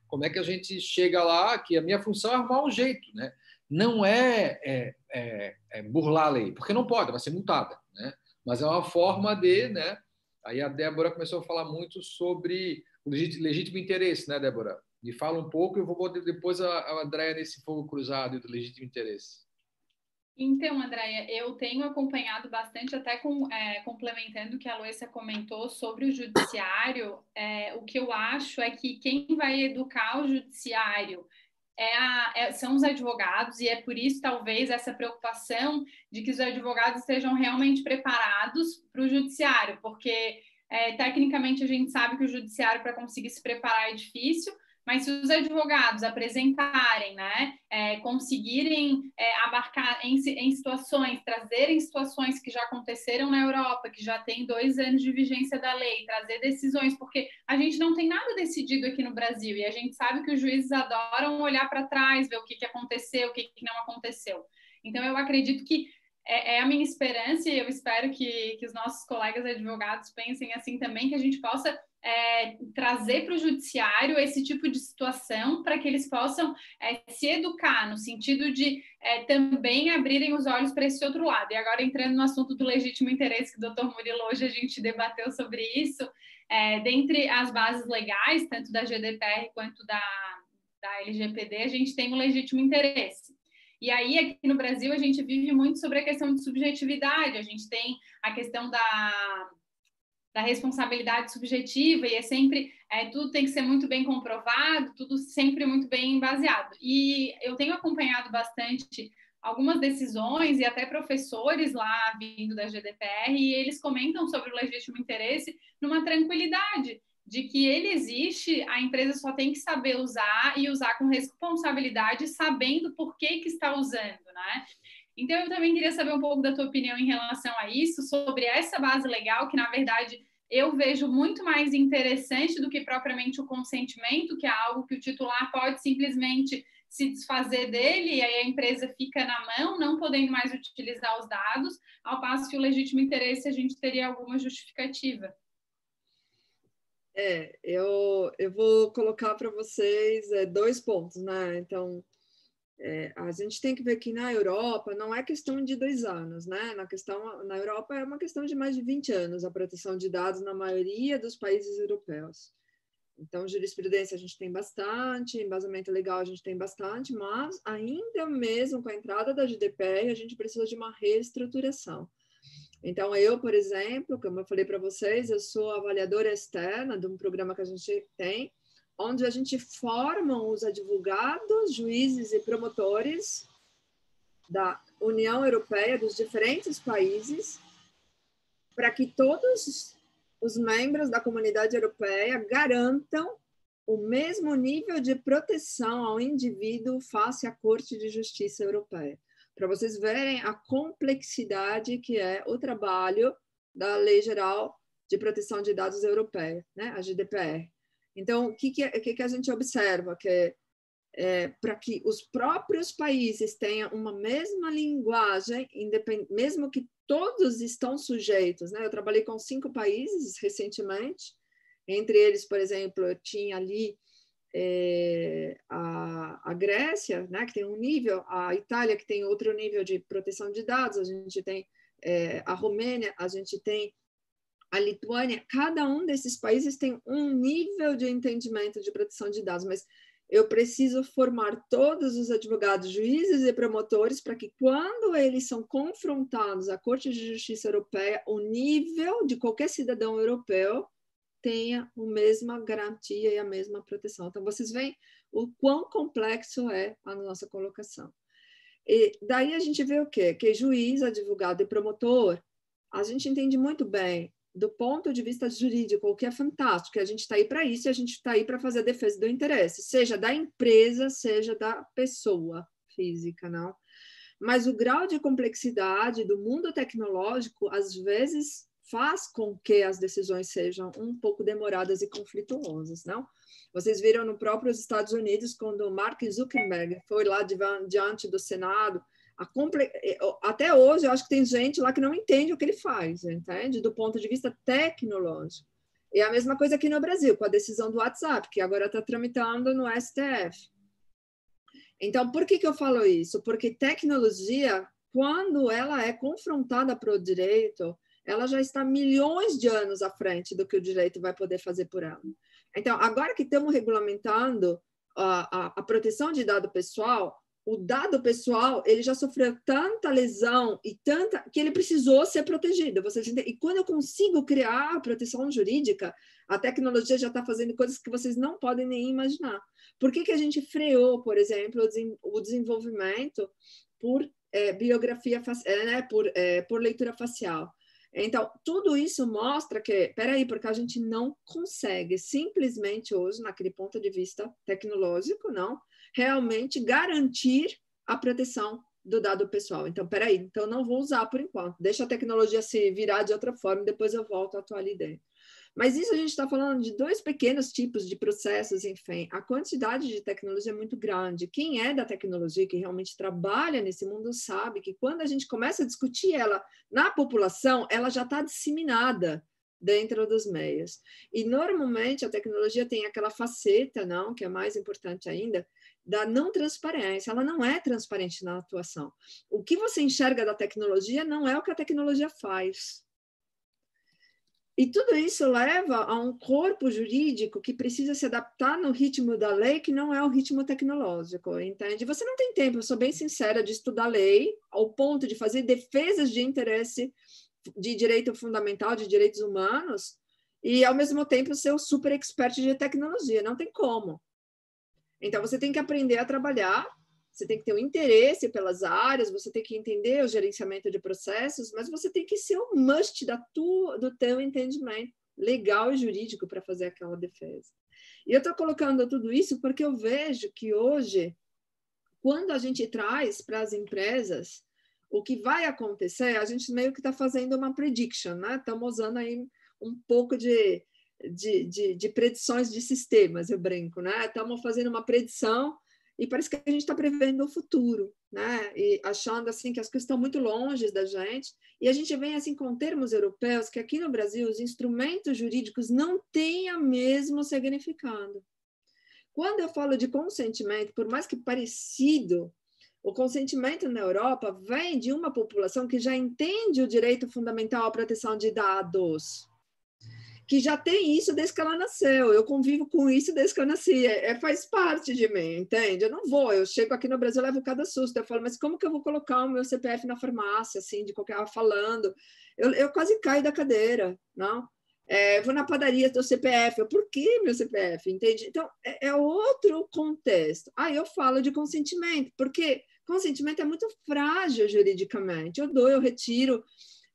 como é que a gente chega lá, que a minha função é arrumar um jeito, né? Não é, é, é, é burlar a lei, porque não pode, vai ser multada, né? Mas é uma forma de, né? Aí a Débora começou a falar muito sobre o legítimo interesse, né, Débora? Me fala um pouco eu vou botar depois a Andréia nesse fogo cruzado do legítimo interesse. Então, Andréia, eu tenho acompanhado bastante, até com, é, complementando o que a Luísa comentou sobre o judiciário, é, o que eu acho é que quem vai educar o judiciário é a, é, são os advogados, e é por isso, talvez, essa preocupação de que os advogados estejam realmente preparados para o judiciário, porque é, tecnicamente a gente sabe que o judiciário, para conseguir se preparar, é difícil, mas se os advogados apresentarem, né, é, conseguirem é, abarcar em, em, situações, trazerem situações que já aconteceram na Europa, que já tem dois anos de vigência da lei, trazer decisões, porque a gente não tem nada decidido aqui no Brasil e a gente sabe que os juízes adoram olhar para trás, ver o que, que aconteceu, o que, que não aconteceu. Então, eu acredito que é, é, a minha esperança e eu espero que, que os nossos colegas advogados pensem assim também, que a gente possa é, trazer para o judiciário esse tipo de situação para que eles possam é, se educar no sentido de é, também abrirem os olhos para esse outro lado. E agora entrando no assunto do legítimo interesse que o doutor Murilo hoje a gente debateu sobre isso, é, dentre as bases legais, tanto da GDPR quanto da, da LGPD, a gente tem o legítimo interesse. E aí, aqui no Brasil, a gente vive muito sobre a questão de subjetividade, a gente tem a questão da da responsabilidade subjetiva e é sempre é, tudo tem que ser muito bem comprovado, tudo sempre muito bem baseado. E eu tenho acompanhado bastante algumas decisões e até professores lá vindo da GDPR e eles comentam sobre o legítimo interesse numa tranquilidade de que ele existe, a empresa só tem que saber usar e usar com responsabilidade, sabendo por que, que está usando, né? Então, eu também queria saber um pouco da tua opinião em relação a isso, sobre essa base legal, que na verdade eu vejo muito mais interessante do que propriamente o consentimento, que é algo que o titular pode simplesmente se desfazer dele e aí a empresa fica na mão, não podendo mais utilizar os dados, ao passo que o legítimo interesse a gente teria alguma justificativa. É, eu, eu vou colocar para vocês é, dois pontos, né? Então, é, a gente tem que ver que na Europa não é questão de dois anos, né? Na questão na Europa é uma questão de mais de 20 anos a proteção de dados na maioria dos países europeus. Então, jurisprudência a gente tem bastante, embasamento legal a gente tem bastante, mas ainda mesmo com a entrada da GDPR, a gente precisa de uma reestruturação. Então, eu, por exemplo, como eu falei para vocês, eu sou avaliadora externa de um programa que a gente tem, onde a gente forma os advogados, juízes e promotores da União Europeia, dos diferentes países, para que todos os membros da comunidade europeia garantam o mesmo nível de proteção ao indivíduo face à Corte de Justiça Europeia. Para vocês verem a complexidade que é o trabalho da Lei Geral de Proteção de Dados Europeia, né, a GDPR. Então, o que, que, é, que, que a gente observa? Que é, para que os próprios países tenham uma mesma linguagem, mesmo que todos estão sujeitos. Né? Eu trabalhei com cinco países recentemente, entre eles, por exemplo, eu tinha ali é, a, a, Grécia, né, que tem um nível, a Itália, que tem outro nível de proteção de dados, a gente tem é, a Romênia, a gente tem a Lituânia, cada um desses países tem um nível de entendimento de proteção de dados, mas eu preciso formar todos os advogados, juízes e promotores para que, quando eles são confrontados à Corte de Justiça Europeia, o nível de qualquer cidadão europeu tenha a mesma garantia e a mesma proteção. Então, vocês veem o quão complexo é a nossa colocação. E daí a gente vê o quê? Que juiz, advogado e promotor, a gente entende muito bem do ponto de vista jurídico, o que é fantástico, a gente está aí para isso e a gente está aí para fazer a defesa do interesse, seja da empresa, seja da pessoa física, não? Mas o grau de complexidade do mundo tecnológico, às vezes, faz com que as decisões sejam um pouco demoradas e conflituosas, não? Vocês viram no próprio Estados Unidos, quando Mark Zuckerberg foi lá diante do Senado Comple... É, até hoje, eu acho que tem gente lá que não entende o que ele faz, entende? Do ponto de vista tecnológico. E a mesma coisa aqui no Brasil, com a decisão do WhatsApp, que agora está tramitando no STF. Então, por que, que eu falo isso? Porque tecnologia, quando ela é confrontada para o direito, ela já está milhões de anos à frente do que o direito vai poder fazer por ela. Então, agora que estamos regulamentando a, a, a proteção de dado pessoal, o dado pessoal ele já sofreu tanta lesão e tanta que ele precisou ser protegido. E quando eu consigo criar a proteção jurídica, a tecnologia já está fazendo coisas que vocês não podem nem imaginar. Por que, que a gente freou, por exemplo, o desenvolvimento por é, biografia, é, né, por, é, por leitura facial? Então, tudo isso mostra que, peraí, porque a gente não consegue simplesmente hoje, naquele ponto de vista tecnológico, não, realmente garantir a proteção do dado pessoal. Então, peraí, então não vou usar por enquanto, deixa a tecnologia se virar de outra forma, depois eu volto a atuar ali dentro. Mas isso a gente está falando de dois pequenos tipos de processos, enfim. A quantidade de tecnologia é muito grande. Quem é da tecnologia, que realmente trabalha nesse mundo, sabe que quando a gente começa a discutir ela na população, ela já está disseminada dentro dos meios. E normalmente a tecnologia tem aquela faceta, não, que é mais importante ainda, da não transparência. Ela não é transparente na atuação. O que você enxerga da tecnologia não é o que a tecnologia faz. E tudo isso leva a um corpo jurídico que precisa se adaptar no ritmo da lei, que não é o ritmo tecnológico, entende? Você não tem tempo, eu sou bem sincera, de estudar lei ao ponto de fazer defesas de interesse de direito fundamental, de direitos humanos, e ao mesmo tempo ser um super expert de tecnologia. Não tem como. Então, você tem que aprender a trabalhar você tem que ter um interesse pelas áreas, você tem que entender o gerenciamento de processos, mas você tem que ser o must da tua, do teu entendimento legal e jurídico para fazer aquela defesa. E eu estou colocando tudo isso porque eu vejo que hoje, quando a gente traz para as empresas o que vai acontecer, a gente meio que está fazendo uma prediction, né? Estamos usando aí um pouco de, de, de, de predições de sistemas, eu brinco, né? Estamos fazendo uma predição e parece que a gente está prevendo o futuro, né? E achando assim que as coisas estão muito longe da gente. E a gente vem assim com termos europeus que aqui no Brasil os instrumentos jurídicos não têm o mesmo significado. Quando eu falo de consentimento, por mais que parecido, o consentimento na Europa vem de uma população que já entende o direito fundamental à proteção de dados que já tem isso desde que ela nasceu. Eu convivo com isso desde que eu nasci. É, é, faz parte de mim, entende? Eu não vou. Eu chego aqui no Brasil, levo cada susto. Eu falo, mas como que eu vou colocar o meu CPF na farmácia, assim, de qualquer falando? Eu, eu quase caio da cadeira, não? É, vou na padaria, teu CPF. Eu, por que meu CPF? Entende? Então, é, é outro contexto. Aí eu falo de consentimento, porque consentimento é muito frágil juridicamente. Eu dou, eu retiro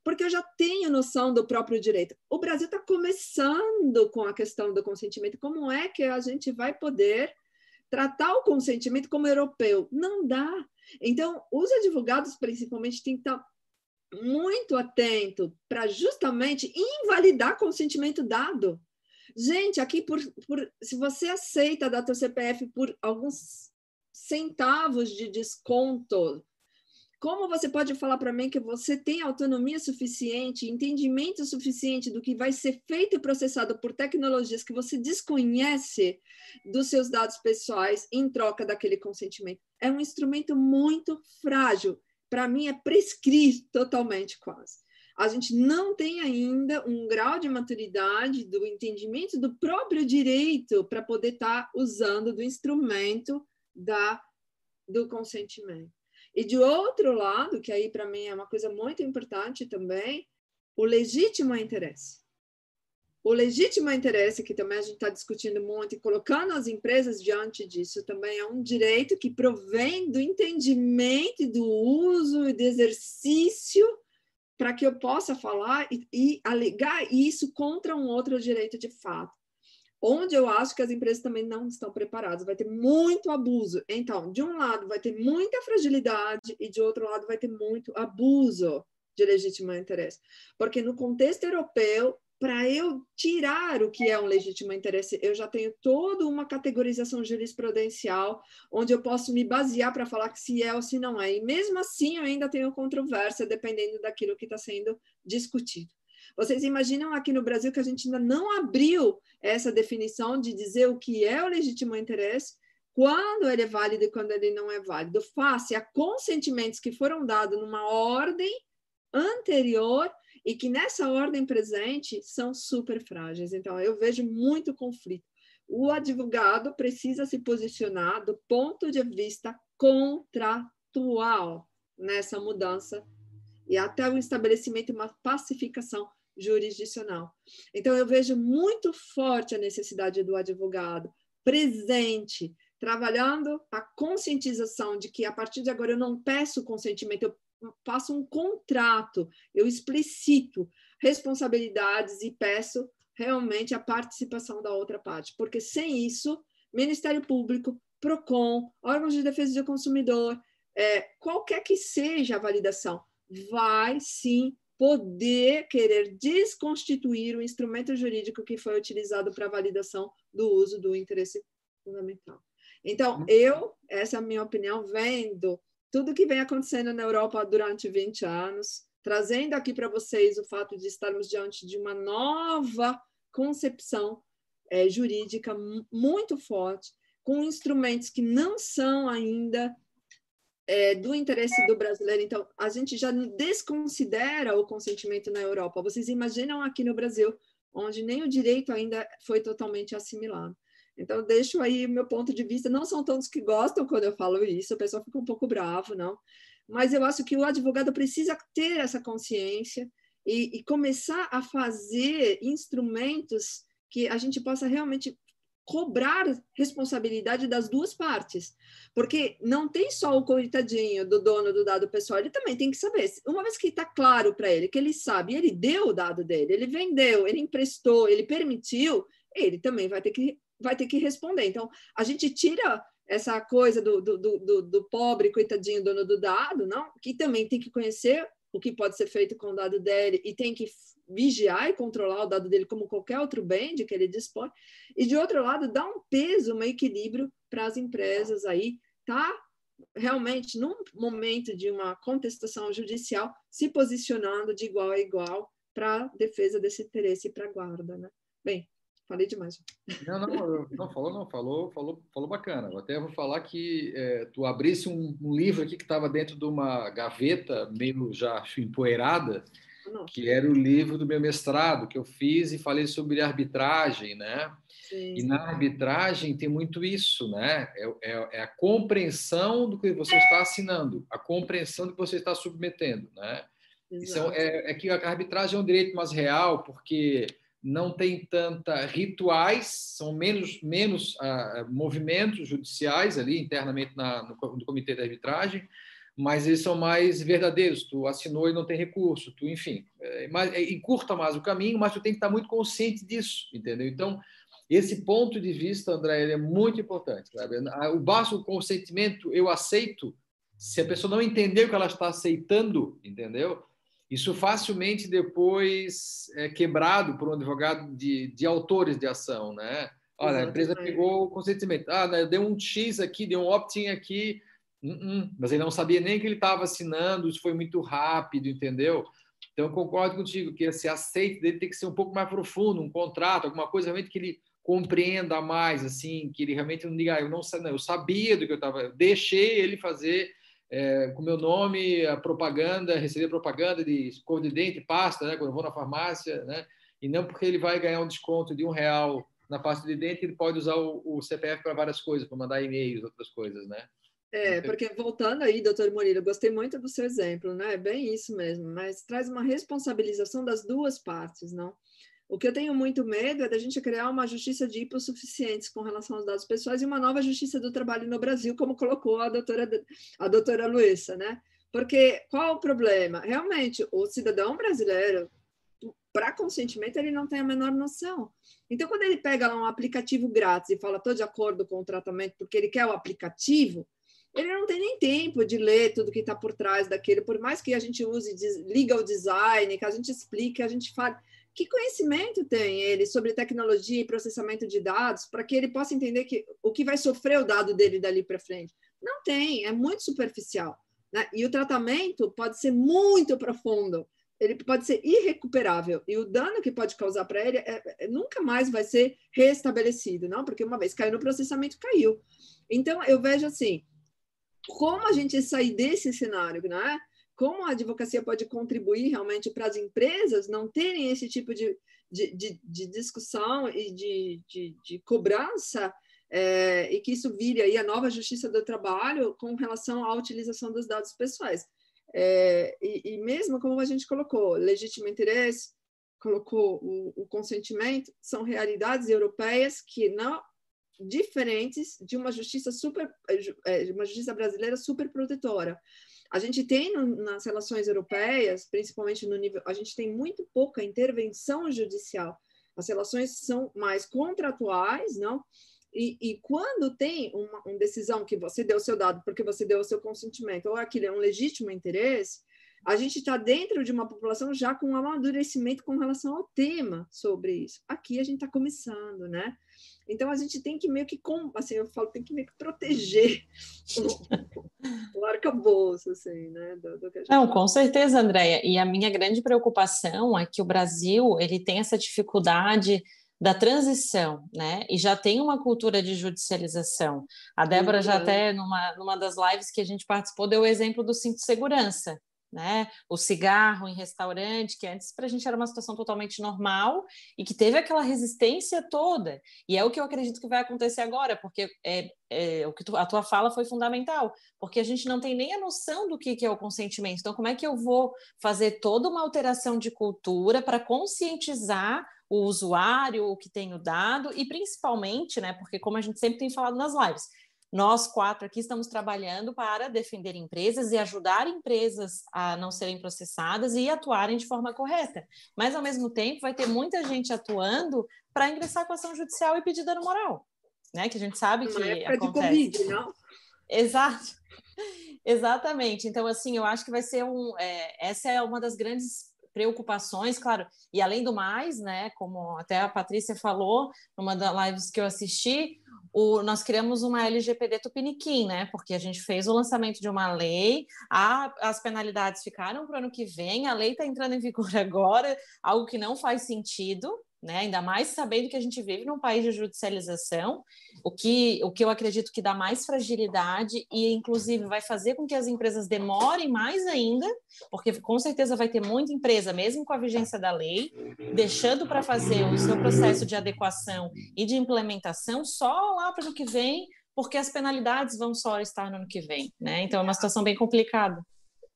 porque eu já tenho noção do próprio direito. O Brasil está começando com a questão do consentimento. Como é que a gente vai poder tratar o consentimento como europeu? Não dá. Então, os advogados, principalmente, têm que estar muito atento para justamente invalidar consentimento dado. Gente, aqui por, por se você aceita dar seu CPF por alguns centavos de desconto como você pode falar para mim que você tem autonomia suficiente, entendimento suficiente do que vai ser feito e processado por tecnologias que você desconhece dos seus dados pessoais em troca daquele consentimento? É um instrumento muito frágil. Para mim, é prescrito totalmente, quase. A gente não tem ainda um grau de maturidade do entendimento do próprio direito para poder estar tá usando do instrumento da, do consentimento. E de outro lado, que aí para mim é uma coisa muito importante também, o legítimo interesse. O legítimo interesse, que também a gente está discutindo muito e colocando as empresas diante disso, também é um direito que provém do entendimento, do uso e do exercício para que eu possa falar e, e alegar isso contra um outro direito de fato onde eu acho que as empresas também não estão preparadas. Vai ter muito abuso. Então, de um lado, vai ter muita fragilidade e de outro lado, vai ter muito abuso de legítimo interesse. Porque no contexto europeu, para eu tirar o que é um legítimo interesse, eu já tenho toda uma categorização jurisprudencial onde eu posso me basear para falar que se é ou se não é. E mesmo assim, eu ainda tenho controvérsia dependendo daquilo que está sendo discutido. Vocês imaginam aqui no Brasil que a gente ainda não abriu essa definição de dizer o que é o legítimo interesse, quando ele é válido e quando ele não é válido, face a consentimentos que foram dados numa ordem anterior e que nessa ordem presente são super frágeis. Então, eu vejo muito conflito. O advogado precisa se posicionar do ponto de vista contratual nessa mudança e até o estabelecimento de uma pacificação jurisdicional. Então, eu vejo muito forte a necessidade do advogado presente, trabalhando a conscientização de que a partir de agora eu não peço consentimento, eu faço um contrato, eu explicito responsabilidades e peço realmente a participação da outra parte, porque sem isso, Ministério Público, PROCON, órgãos de defesa do consumidor, é, qualquer que seja a validação, vai sim poder querer desconstituir o instrumento jurídico que foi utilizado para validação do uso do interesse fundamental. Então, uhum. eu, essa é a minha opinião, vendo tudo que vem acontecendo na Europa durante 20 anos, trazendo aqui para vocês o fato de estarmos diante de uma nova concepção é, jurídica muito forte, com instrumentos que não são ainda é, do interesse do brasileiro. Então, a gente já desconsidera o consentimento na Europa. Vocês imaginam aqui no Brasil, onde nem o direito ainda foi totalmente assimilado. Então, deixo aí meu ponto de vista. Não são todos que gostam quando eu falo isso, o pessoal fica um pouco bravo, não. Mas eu acho que o advogado precisa ter essa consciência e, e começar a fazer instrumentos que a gente possa realmente cobrar responsabilidade das duas partes. Porque não tem só o coitadinho do dono do dado pessoal, ele também tem que saber. Uma vez que está claro para ele que ele sabe, ele deu o dado dele, ele vendeu, ele emprestou, ele permitiu, ele também vai ter que vai ter que responder. Então, a gente tira essa coisa do, do, do, do pobre, coitadinho, dono do dado, não? que também tem que conhecer o que pode ser feito com o dado dele e tem que vigiar e controlar o dado dele como qualquer outro bem de que ele dispõe. E, de outro lado, dá um peso, um equilíbrio para as empresas aí, tá? Realmente, num momento de uma contestação judicial, se posicionando de igual a igual para defesa desse interesse e para guarda, né? Bem, Falei demais. Não, não, não falou, não, falou, falou, falou bacana. Eu até vou falar que é, tu abrisse um, um, livro aqui que estava dentro de uma gaveta meio já empoeirada, Nossa. que era o livro do meu mestrado que eu fiz e falei sobre arbitragem, né? Sim. E na arbitragem tem muito isso, né? É, é, é, a compreensão do que você está assinando, a compreensão do que você está submetendo, né? Isso é, é que a arbitragem é um direito mais real, porque não tem tanta rituais, são menos, menos ah, movimentos judiciais ali internamente na, no, no, comitê de arbitragem, mas eles são mais verdadeiros. Tu assinou e não tem recurso, tu, enfim, é, mais, é, encurta mais o caminho, mas tu tem que estar muito consciente disso, entendeu? Então, esse ponto de vista, André, é muito importante. Sabe? O básico consentimento, eu aceito, se a pessoa não entender o que ela está aceitando, entendeu? Isso facilmente depois é quebrado por um advogado de, de autores de ação, né? Olha, a empresa pegou o consentimento. Ah, né, deu um X aqui, deu um opt-in aqui, uh -uh. mas ele não sabia nem que ele estava assinando, isso foi muito rápido, entendeu? Então, concordo contigo que esse aceite dele tem que ser um pouco mais profundo, um contrato, alguma coisa realmente que ele compreenda mais, assim, que ele realmente não diga, ah, eu não, não eu sabia do que eu estava, deixei ele fazer é, com meu nome, a propaganda, receber propaganda de escova de dente, pasta, né, quando eu vou na farmácia, né, e não porque ele vai ganhar um desconto de um real na pasta de dente, ele pode usar o, o CPF para várias coisas, para mandar e-mails, outras coisas, né? É, porque voltando aí, doutor Murilo, gostei muito do seu exemplo, né? É bem isso mesmo, mas traz uma responsabilização das duas partes, não? O que eu tenho muito medo é da gente criar uma justiça de hipossuficientes com relação aos dados pessoais e uma nova justiça do trabalho no Brasil, como colocou a doutora, a doutora Luísa, né? Porque qual o problema? Realmente, o cidadão brasileiro, para consentimento, ele não tem a menor noção. Então, quando ele pega lá um aplicativo grátis e fala, estou de acordo com o tratamento porque ele quer o aplicativo, ele não tem nem tempo de ler tudo que está por trás daquele, por mais que a gente use legal design, que a gente explique, que a gente fale que conhecimento tem ele sobre tecnologia e processamento de dados para que ele possa entender que o que vai sofrer o dado dele dali para frente? Não tem, é muito superficial. Né? E o tratamento pode ser muito profundo, ele pode ser irrecuperável e o dano que pode causar para ele é, é, nunca mais vai ser restabelecido, não? Porque uma vez caiu no processamento, caiu. Então eu vejo assim, como a gente sair desse cenário, né? Como a advocacia pode contribuir realmente para as empresas não terem esse tipo de, de, de, de discussão e de, de, de cobrança é, e que isso vire aí a nova justiça do trabalho com relação à utilização dos dados pessoais. É, e, e, mesmo como a gente colocou, legítimo interesse, colocou o, o consentimento, são realidades europeias que não diferentes de uma justiça super, é, de uma justiça brasileira super protetora. A gente tem no, nas relações europeias, principalmente no nível, a gente tem muito pouca intervenção judicial. As relações são mais contratuais, não? E, e quando tem uma, uma, decisão que você deu seu dado porque você deu o seu consentimento, ou aquilo é um legítimo interesse, a gente está dentro de uma população já com amadurecimento com relação ao tema sobre isso. Aqui a gente está começando, né? Então a gente tem que meio que, assim, eu falo, tem que meio que proteger o, o arcabouço, assim, né? Do, do Não, com certeza, Andréia. E a minha grande preocupação é que o Brasil ele tem essa dificuldade da transição, né? E já tem uma cultura de judicialização. A Débora uhum. já até numa, numa das lives que a gente participou deu o exemplo do cinto de segurança, né? O cigarro em restaurante, que antes para a gente era uma situação totalmente normal e que teve aquela resistência toda. E é o que eu acredito que vai acontecer agora, porque é, é o que tu, a tua fala foi fundamental, porque a gente não tem nem a noção do que, que é o consentimento. Então, como é que eu vou fazer toda uma alteração de cultura para conscientizar o usuário, o que tem o dado, e principalmente, né, porque como a gente sempre tem falado nas lives, nós quatro aqui estamos trabalhando para defender empresas e ajudar empresas a não serem processadas e atuarem de forma correta. Mas, ao mesmo tempo, vai ter muita gente atuando para ingressar com ação judicial e pedir dano moral, né? Que a gente sabe que é acontece. De COVID, não? Exato. Exatamente. Então, assim, eu acho que vai ser um. É, essa é uma das grandes preocupações, claro, e além do mais, né, como até a Patrícia falou, numa das lives que eu assisti, o, nós criamos uma LGPD Tupiniquim, né, porque a gente fez o lançamento de uma lei, a, as penalidades ficaram para o ano que vem, a lei está entrando em vigor agora, algo que não faz sentido, né? Ainda mais sabendo que a gente vive num país de judicialização, o que, o que eu acredito que dá mais fragilidade e, inclusive, vai fazer com que as empresas demorem mais ainda, porque com certeza vai ter muita empresa, mesmo com a vigência da lei, deixando para fazer o seu processo de adequação e de implementação só lá para o ano que vem, porque as penalidades vão só estar no ano que vem, né? Então é uma situação bem complicada.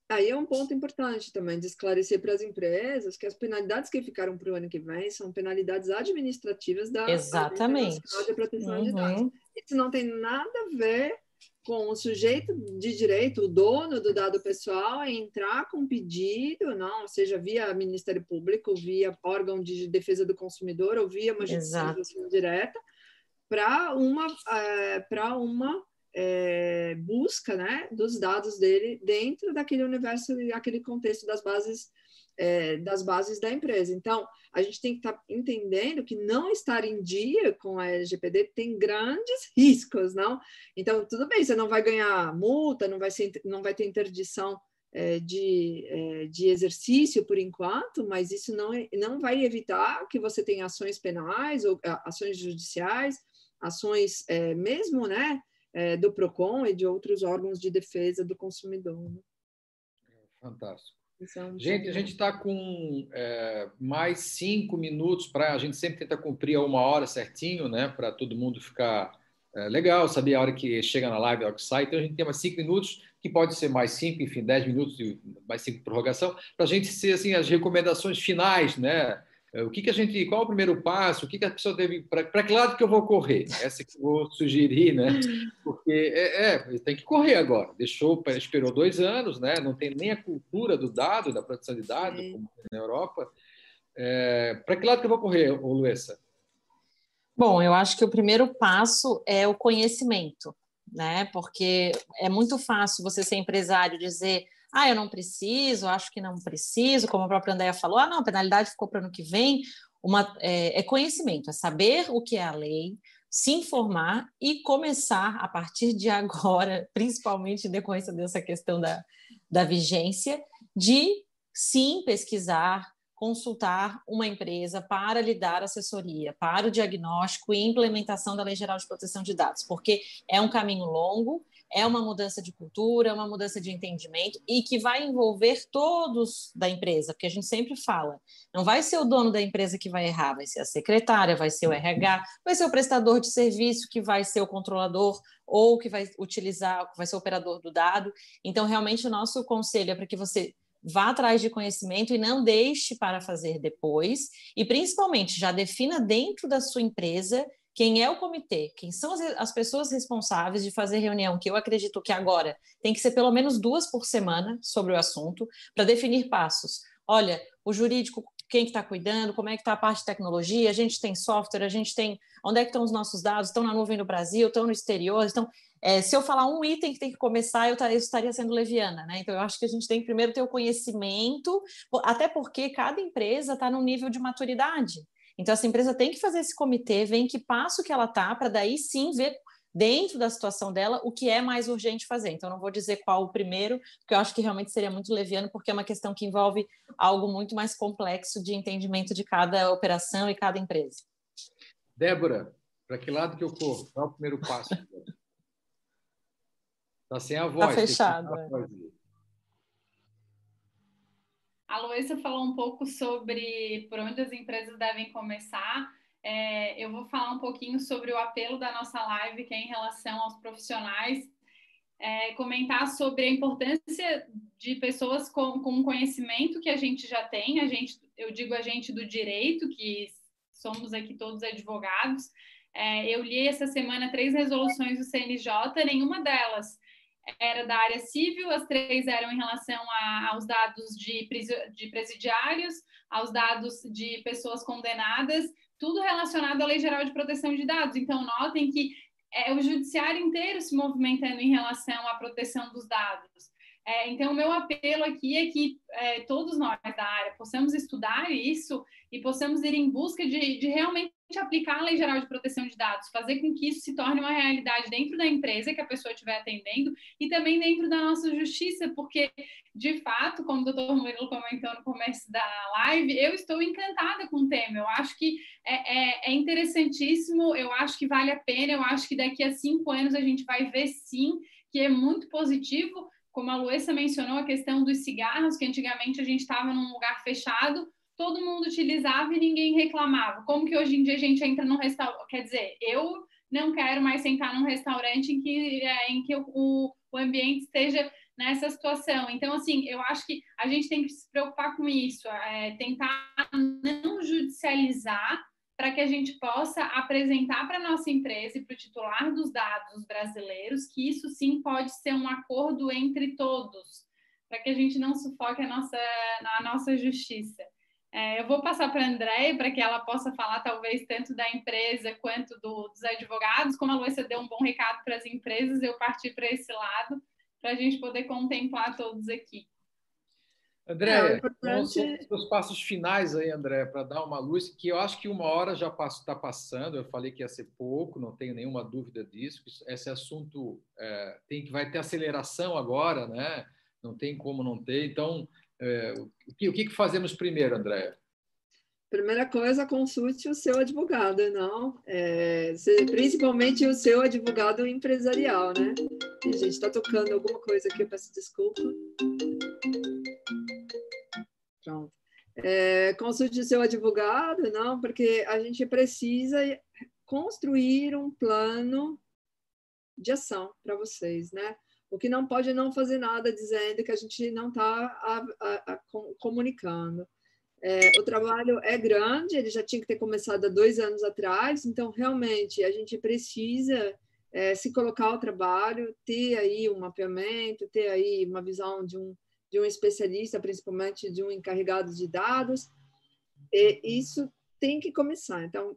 Aí é um ponto importante também de esclarecer para as empresas que as penalidades que ficaram para o ano que vem são penalidades administrativas da Exatamente. de Proteção uhum. de Dados. Isso não tem nada a ver com o sujeito de direito, o dono do dado pessoal, entrar com pedido, não, seja via Ministério Público, via órgão de defesa do consumidor ou via uma justiça direta, para uma, é, para uma é, busca né, dos dados dele dentro daquele universo e aquele contexto das bases é, das bases da empresa. Então, a gente tem que estar tá entendendo que não estar em dia com a LGPD tem grandes riscos, não? Então, tudo bem, você não vai ganhar multa, não vai, ser, não vai ter interdição é, de, é, de exercício por enquanto, mas isso não, não vai evitar que você tenha ações penais ou ações judiciais, ações é, mesmo, né? É, do PROCON e de outros órgãos de defesa do consumidor. Né? Fantástico. É gente, a gente está com é, mais cinco minutos para. A gente sempre tenta cumprir a uma hora certinho, né? Para todo mundo ficar é, legal, saber a hora que chega na live, a hora que sai. Então a gente tem mais cinco minutos, que pode ser mais cinco, enfim, dez minutos mais cinco de prorrogação, para a gente ser assim, as recomendações finais, né? É, o que, que a gente, qual é o primeiro passo? O que, que a pessoa deve, para que lado que eu vou correr? Essa que eu vou sugerir, né? Porque é, é tem que correr agora. Deixou, esperou dois anos, né? Não tem nem a cultura do dado, da produção de dados, como na Europa. É, para que lado que eu vou correr, Luessa? Bom, eu acho que o primeiro passo é o conhecimento, né? Porque é muito fácil você ser empresário dizer ah, eu não preciso, acho que não preciso, como a própria Andréia falou, ah, não, a penalidade ficou para o ano que vem. Uma, é, é conhecimento, é saber o que é a lei, se informar e começar a partir de agora, principalmente em decorrência dessa questão da, da vigência, de sim pesquisar, consultar uma empresa para lhe dar assessoria, para o diagnóstico e implementação da Lei Geral de Proteção de Dados, porque é um caminho longo, é uma mudança de cultura, é uma mudança de entendimento e que vai envolver todos da empresa, porque a gente sempre fala, não vai ser o dono da empresa que vai errar, vai ser a secretária, vai ser o RH, vai ser o prestador de serviço que vai ser o controlador ou que vai utilizar, vai ser o operador do dado. Então, realmente, o nosso conselho é para que você vá atrás de conhecimento e não deixe para fazer depois, e principalmente já defina dentro da sua empresa quem é o comitê, quem são as, as, pessoas responsáveis de fazer reunião, que eu acredito que agora tem que ser pelo menos duas por semana sobre o assunto, para definir passos. Olha, o jurídico, quem está que tá cuidando, como é que está a parte de tecnologia, a gente tem software, a gente tem. Onde é que estão os nossos dados? Estão na nuvem no Brasil, estão no exterior, então. É, se eu falar um item que tem que começar, eu, eu estaria sendo leviana, né? Então, eu acho que a gente tem que primeiro ter o conhecimento, até porque cada empresa está num nível de maturidade. Então, essa empresa tem que fazer esse comitê, ver em que passo que ela está, para daí sim ver dentro da situação dela o que é mais urgente fazer. Então, não vou dizer qual o primeiro, porque eu acho que realmente seria muito leviano, porque é uma questão que envolve algo muito mais complexo de entendimento de cada operação e cada empresa. Débora, para que lado que eu corro? Qual é o primeiro passo? Está sem a voz. Está fechado. A Luísa falou um pouco sobre por onde as empresas devem começar. É, eu vou falar um pouquinho sobre o apelo da nossa live, que é em relação aos profissionais. É, comentar sobre a importância de pessoas com, com conhecimento que a gente já tem, a gente, eu digo a gente do direito, que somos aqui todos advogados. É, eu li essa semana três resoluções do CNJ, nenhuma delas era da área civil, as três eram em relação a, aos dados de, de presidiários, aos dados de pessoas condenadas, tudo relacionado à Lei Geral de Proteção de Dados. Então, notem que é o judiciário inteiro se movimentando em relação à proteção dos dados. É, então, o meu apelo aqui é que é, todos nós da área possamos estudar isso e possamos ir em busca de, de realmente aplicar a Lei Geral de Proteção de Dados, fazer com que isso se torne uma realidade dentro da empresa que a pessoa estiver atendendo e também dentro da nossa justiça, porque, de fato, como o doutor Murilo comentou no começo da live, eu estou encantada com o tema. Eu acho que é, é, é interessantíssimo, eu acho que vale a pena, eu acho que daqui a cinco anos a gente vai ver sim que é muito positivo. Como a Luessa mencionou, a questão dos cigarros, que antigamente a gente estava num lugar fechado, todo mundo utilizava e ninguém reclamava. Como que hoje em dia a gente entra num restaurante? Quer dizer, eu não quero mais sentar num restaurante em que, é, em que o, o ambiente esteja nessa situação. Então, assim, eu acho que a gente tem que se preocupar com isso, é, tentar não judicializar para que a gente possa apresentar para a nossa empresa e para o titular dos dados brasileiros que isso sim pode ser um acordo entre todos, para que a gente não sufoque a nossa, a nossa justiça. É, eu vou passar para a Andréia para que ela possa falar, talvez, tanto da empresa quanto do, dos advogados. Como a Luísa deu um bom recado para as empresas, eu parti para esse lado, para a gente poder contemplar todos aqui. André, é importante... os passos finais aí, André, para dar uma luz, que eu acho que uma hora já está passando, eu falei que ia ser pouco, não tenho nenhuma dúvida disso, esse assunto é, tem que vai ter aceleração agora, né? não tem como não ter, então é, o, que, o que fazemos primeiro, Andréia? Primeira coisa, consulte o seu advogado, não? É, principalmente o seu advogado empresarial, né? A gente está tocando alguma coisa aqui, eu peço desculpa. Pronto. É, consulte o seu advogado, não? Porque a gente precisa construir um plano de ação para vocês, né? O que não pode é não fazer nada dizendo que a gente não está comunicando. É, o trabalho é grande, ele já tinha que ter começado há dois anos atrás, então realmente a gente precisa é, se colocar ao trabalho, ter aí um mapeamento, ter aí uma visão de um, de um especialista, principalmente de um encarregado de dados, e isso tem que começar. Então,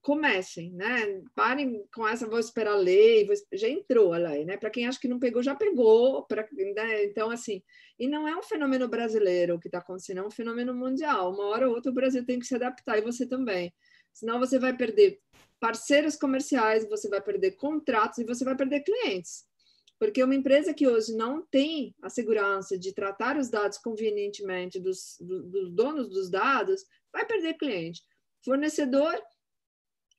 comecem, né? Parem com essa, vou esperar a lei, vou... já entrou a lei, né? Para quem acha que não pegou, já pegou. Pra... Né? Então, assim, e não é um fenômeno brasileiro que está acontecendo, é um fenômeno mundial. Uma hora ou outra o Brasil tem que se adaptar e você também. Senão você vai perder parceiros comerciais, você vai perder contratos e você vai perder clientes. Porque uma empresa que hoje não tem a segurança de tratar os dados convenientemente dos, dos donos dos dados, vai perder cliente. Fornecedor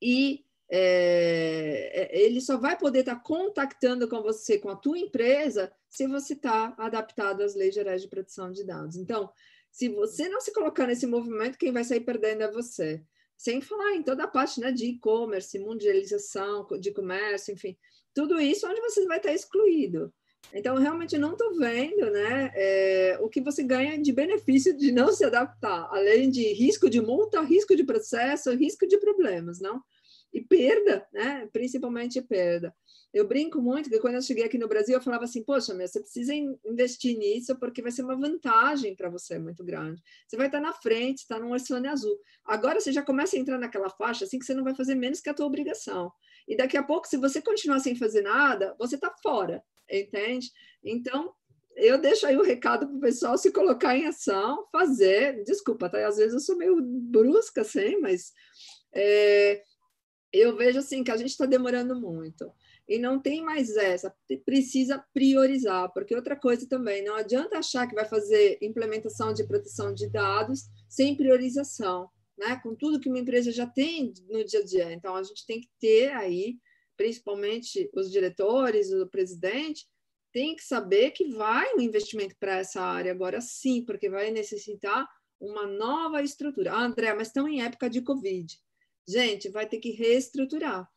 e é, é, ele só vai poder estar tá contactando com você, com a tua empresa, se você está adaptado às leis gerais de proteção de dados. Então, se você não se colocar nesse movimento, quem vai sair perdendo é você. Sem falar em toda a parte né, de e-commerce, mundialização de comércio, enfim, tudo isso onde você vai estar excluído. Então, realmente não estou vendo né, é, o que você ganha de benefício de não se adaptar, além de risco de multa, risco de processo, risco de problemas, não? E perda, né? principalmente perda. Eu brinco muito que quando eu cheguei aqui no Brasil, eu falava assim: Poxa, meu, você precisa investir nisso porque vai ser uma vantagem para você muito grande. Você vai estar na frente, está num oceano azul. Agora você já começa a entrar naquela faixa assim que você não vai fazer menos que a tua obrigação. E daqui a pouco, se você continuar sem fazer nada, você está fora entende? Então, eu deixo aí o recado para o pessoal se colocar em ação, fazer. Desculpa, tá? às vezes eu sou meio brusca, assim, mas é, eu vejo assim que a gente está demorando muito. E não tem mais essa, precisa priorizar, porque outra coisa também, não adianta achar que vai fazer implementação de proteção de dados sem priorização, né? Com tudo que uma empresa já tem no dia a dia. Então, a gente tem que ter aí principalmente os diretores, o presidente, tem que saber que vai um investimento para essa área agora sim, porque vai necessitar uma nova estrutura. Ah, André, mas estão em época de Covid. Gente, vai ter que reestruturar.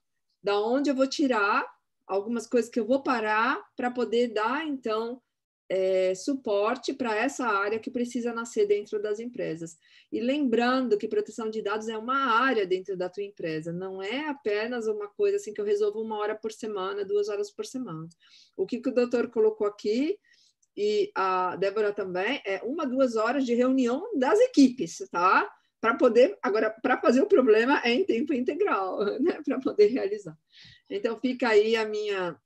Da onde eu vou tirar algumas coisas que eu vou parar para poder dar, então, é, suporte para essa área que precisa nascer dentro das empresas. E lembrando que proteção de dados é uma área dentro da tua empresa, não é apenas uma coisa assim que eu resolvo uma hora por semana, duas horas por semana. O que, que o doutor colocou aqui, e a Débora também, é uma, duas horas de reunião das equipes, tá? Para poder, agora, para fazer o problema é em tempo integral, né? Para poder realizar. Então, fica aí a minha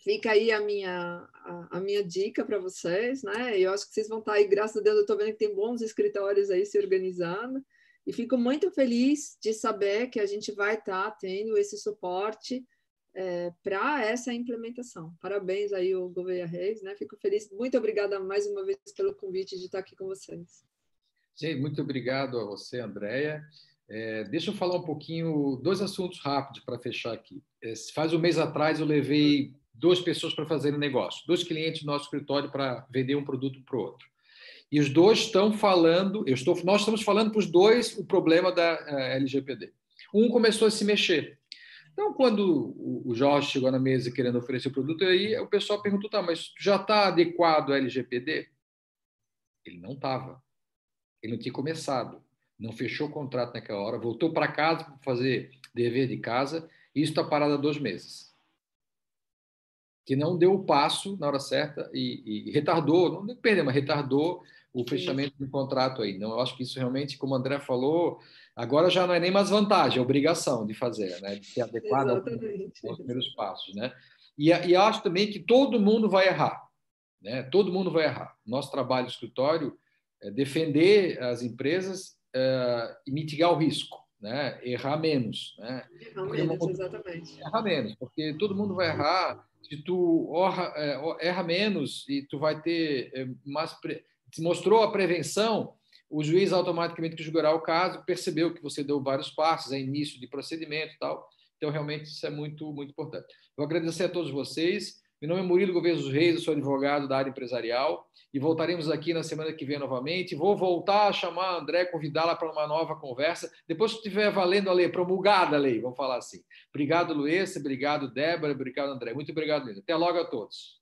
fica aí a minha, a, a minha dica para vocês, né? Eu acho que vocês vão estar tá aí, graças a Deus, eu estou vendo que tem bons escritórios aí se organizando. E fico muito feliz de saber que a gente vai estar tá tendo esse suporte é, para essa implementação. Parabéns aí, o Gouveia Reis, né? Fico feliz. Muito obrigada mais uma vez pelo convite de estar aqui com vocês. Sim, muito obrigado a você, Andréia. É, deixa eu falar um pouquinho, dois assuntos rápidos para fechar aqui. É, faz um mês atrás eu levei duas pessoas para fazerem negócio, dois clientes do nosso escritório para vender um produto para o outro. E os dois estão falando, eu estou, nós estamos falando para os dois o problema da eh, LGPD. Um começou a se mexer. Então, quando o Jorge chegou na mesa querendo oferecer o produto, aí o pessoal perguntou: tá, mas já está adequado ao LGPD? Ele não estava. Ele não tinha começado. Não fechou o contrato naquela hora, voltou para casa para fazer dever de casa, e isso está parado há dois meses que não deu o passo na hora certa e, e retardou, não perdeu, mas retardou o fechamento do contrato aí. Não, eu acho que isso realmente, como o André falou, agora já não é nem mais vantagem, é obrigação de fazer, né? de ser adequado aos primeiros passos. Né? E, e acho também que todo mundo vai errar. Né? Todo mundo vai errar. Nosso trabalho no escritório é defender as empresas é, e mitigar o risco. Né? Errar menos. Né? Errar menos, exatamente. Errar menos, porque todo mundo vai errar se tu orra, é, erra menos e tu vai ter é, mais se mostrou a prevenção, o juiz automaticamente que julgará o caso percebeu que você deu vários passos, é início de procedimento e tal. Então, realmente, isso é muito, muito importante. Vou agradecer a todos vocês. Meu nome é Murilo Gomes dos Reis, eu sou advogado da área empresarial e voltaremos aqui na semana que vem novamente. Vou voltar a chamar a André, convidá-la para uma nova conversa. Depois que estiver valendo a lei, promulgada a lei, vamos falar assim. Obrigado, Luiz, obrigado, Débora, obrigado, André. Muito obrigado, Luiz. Até logo a todos.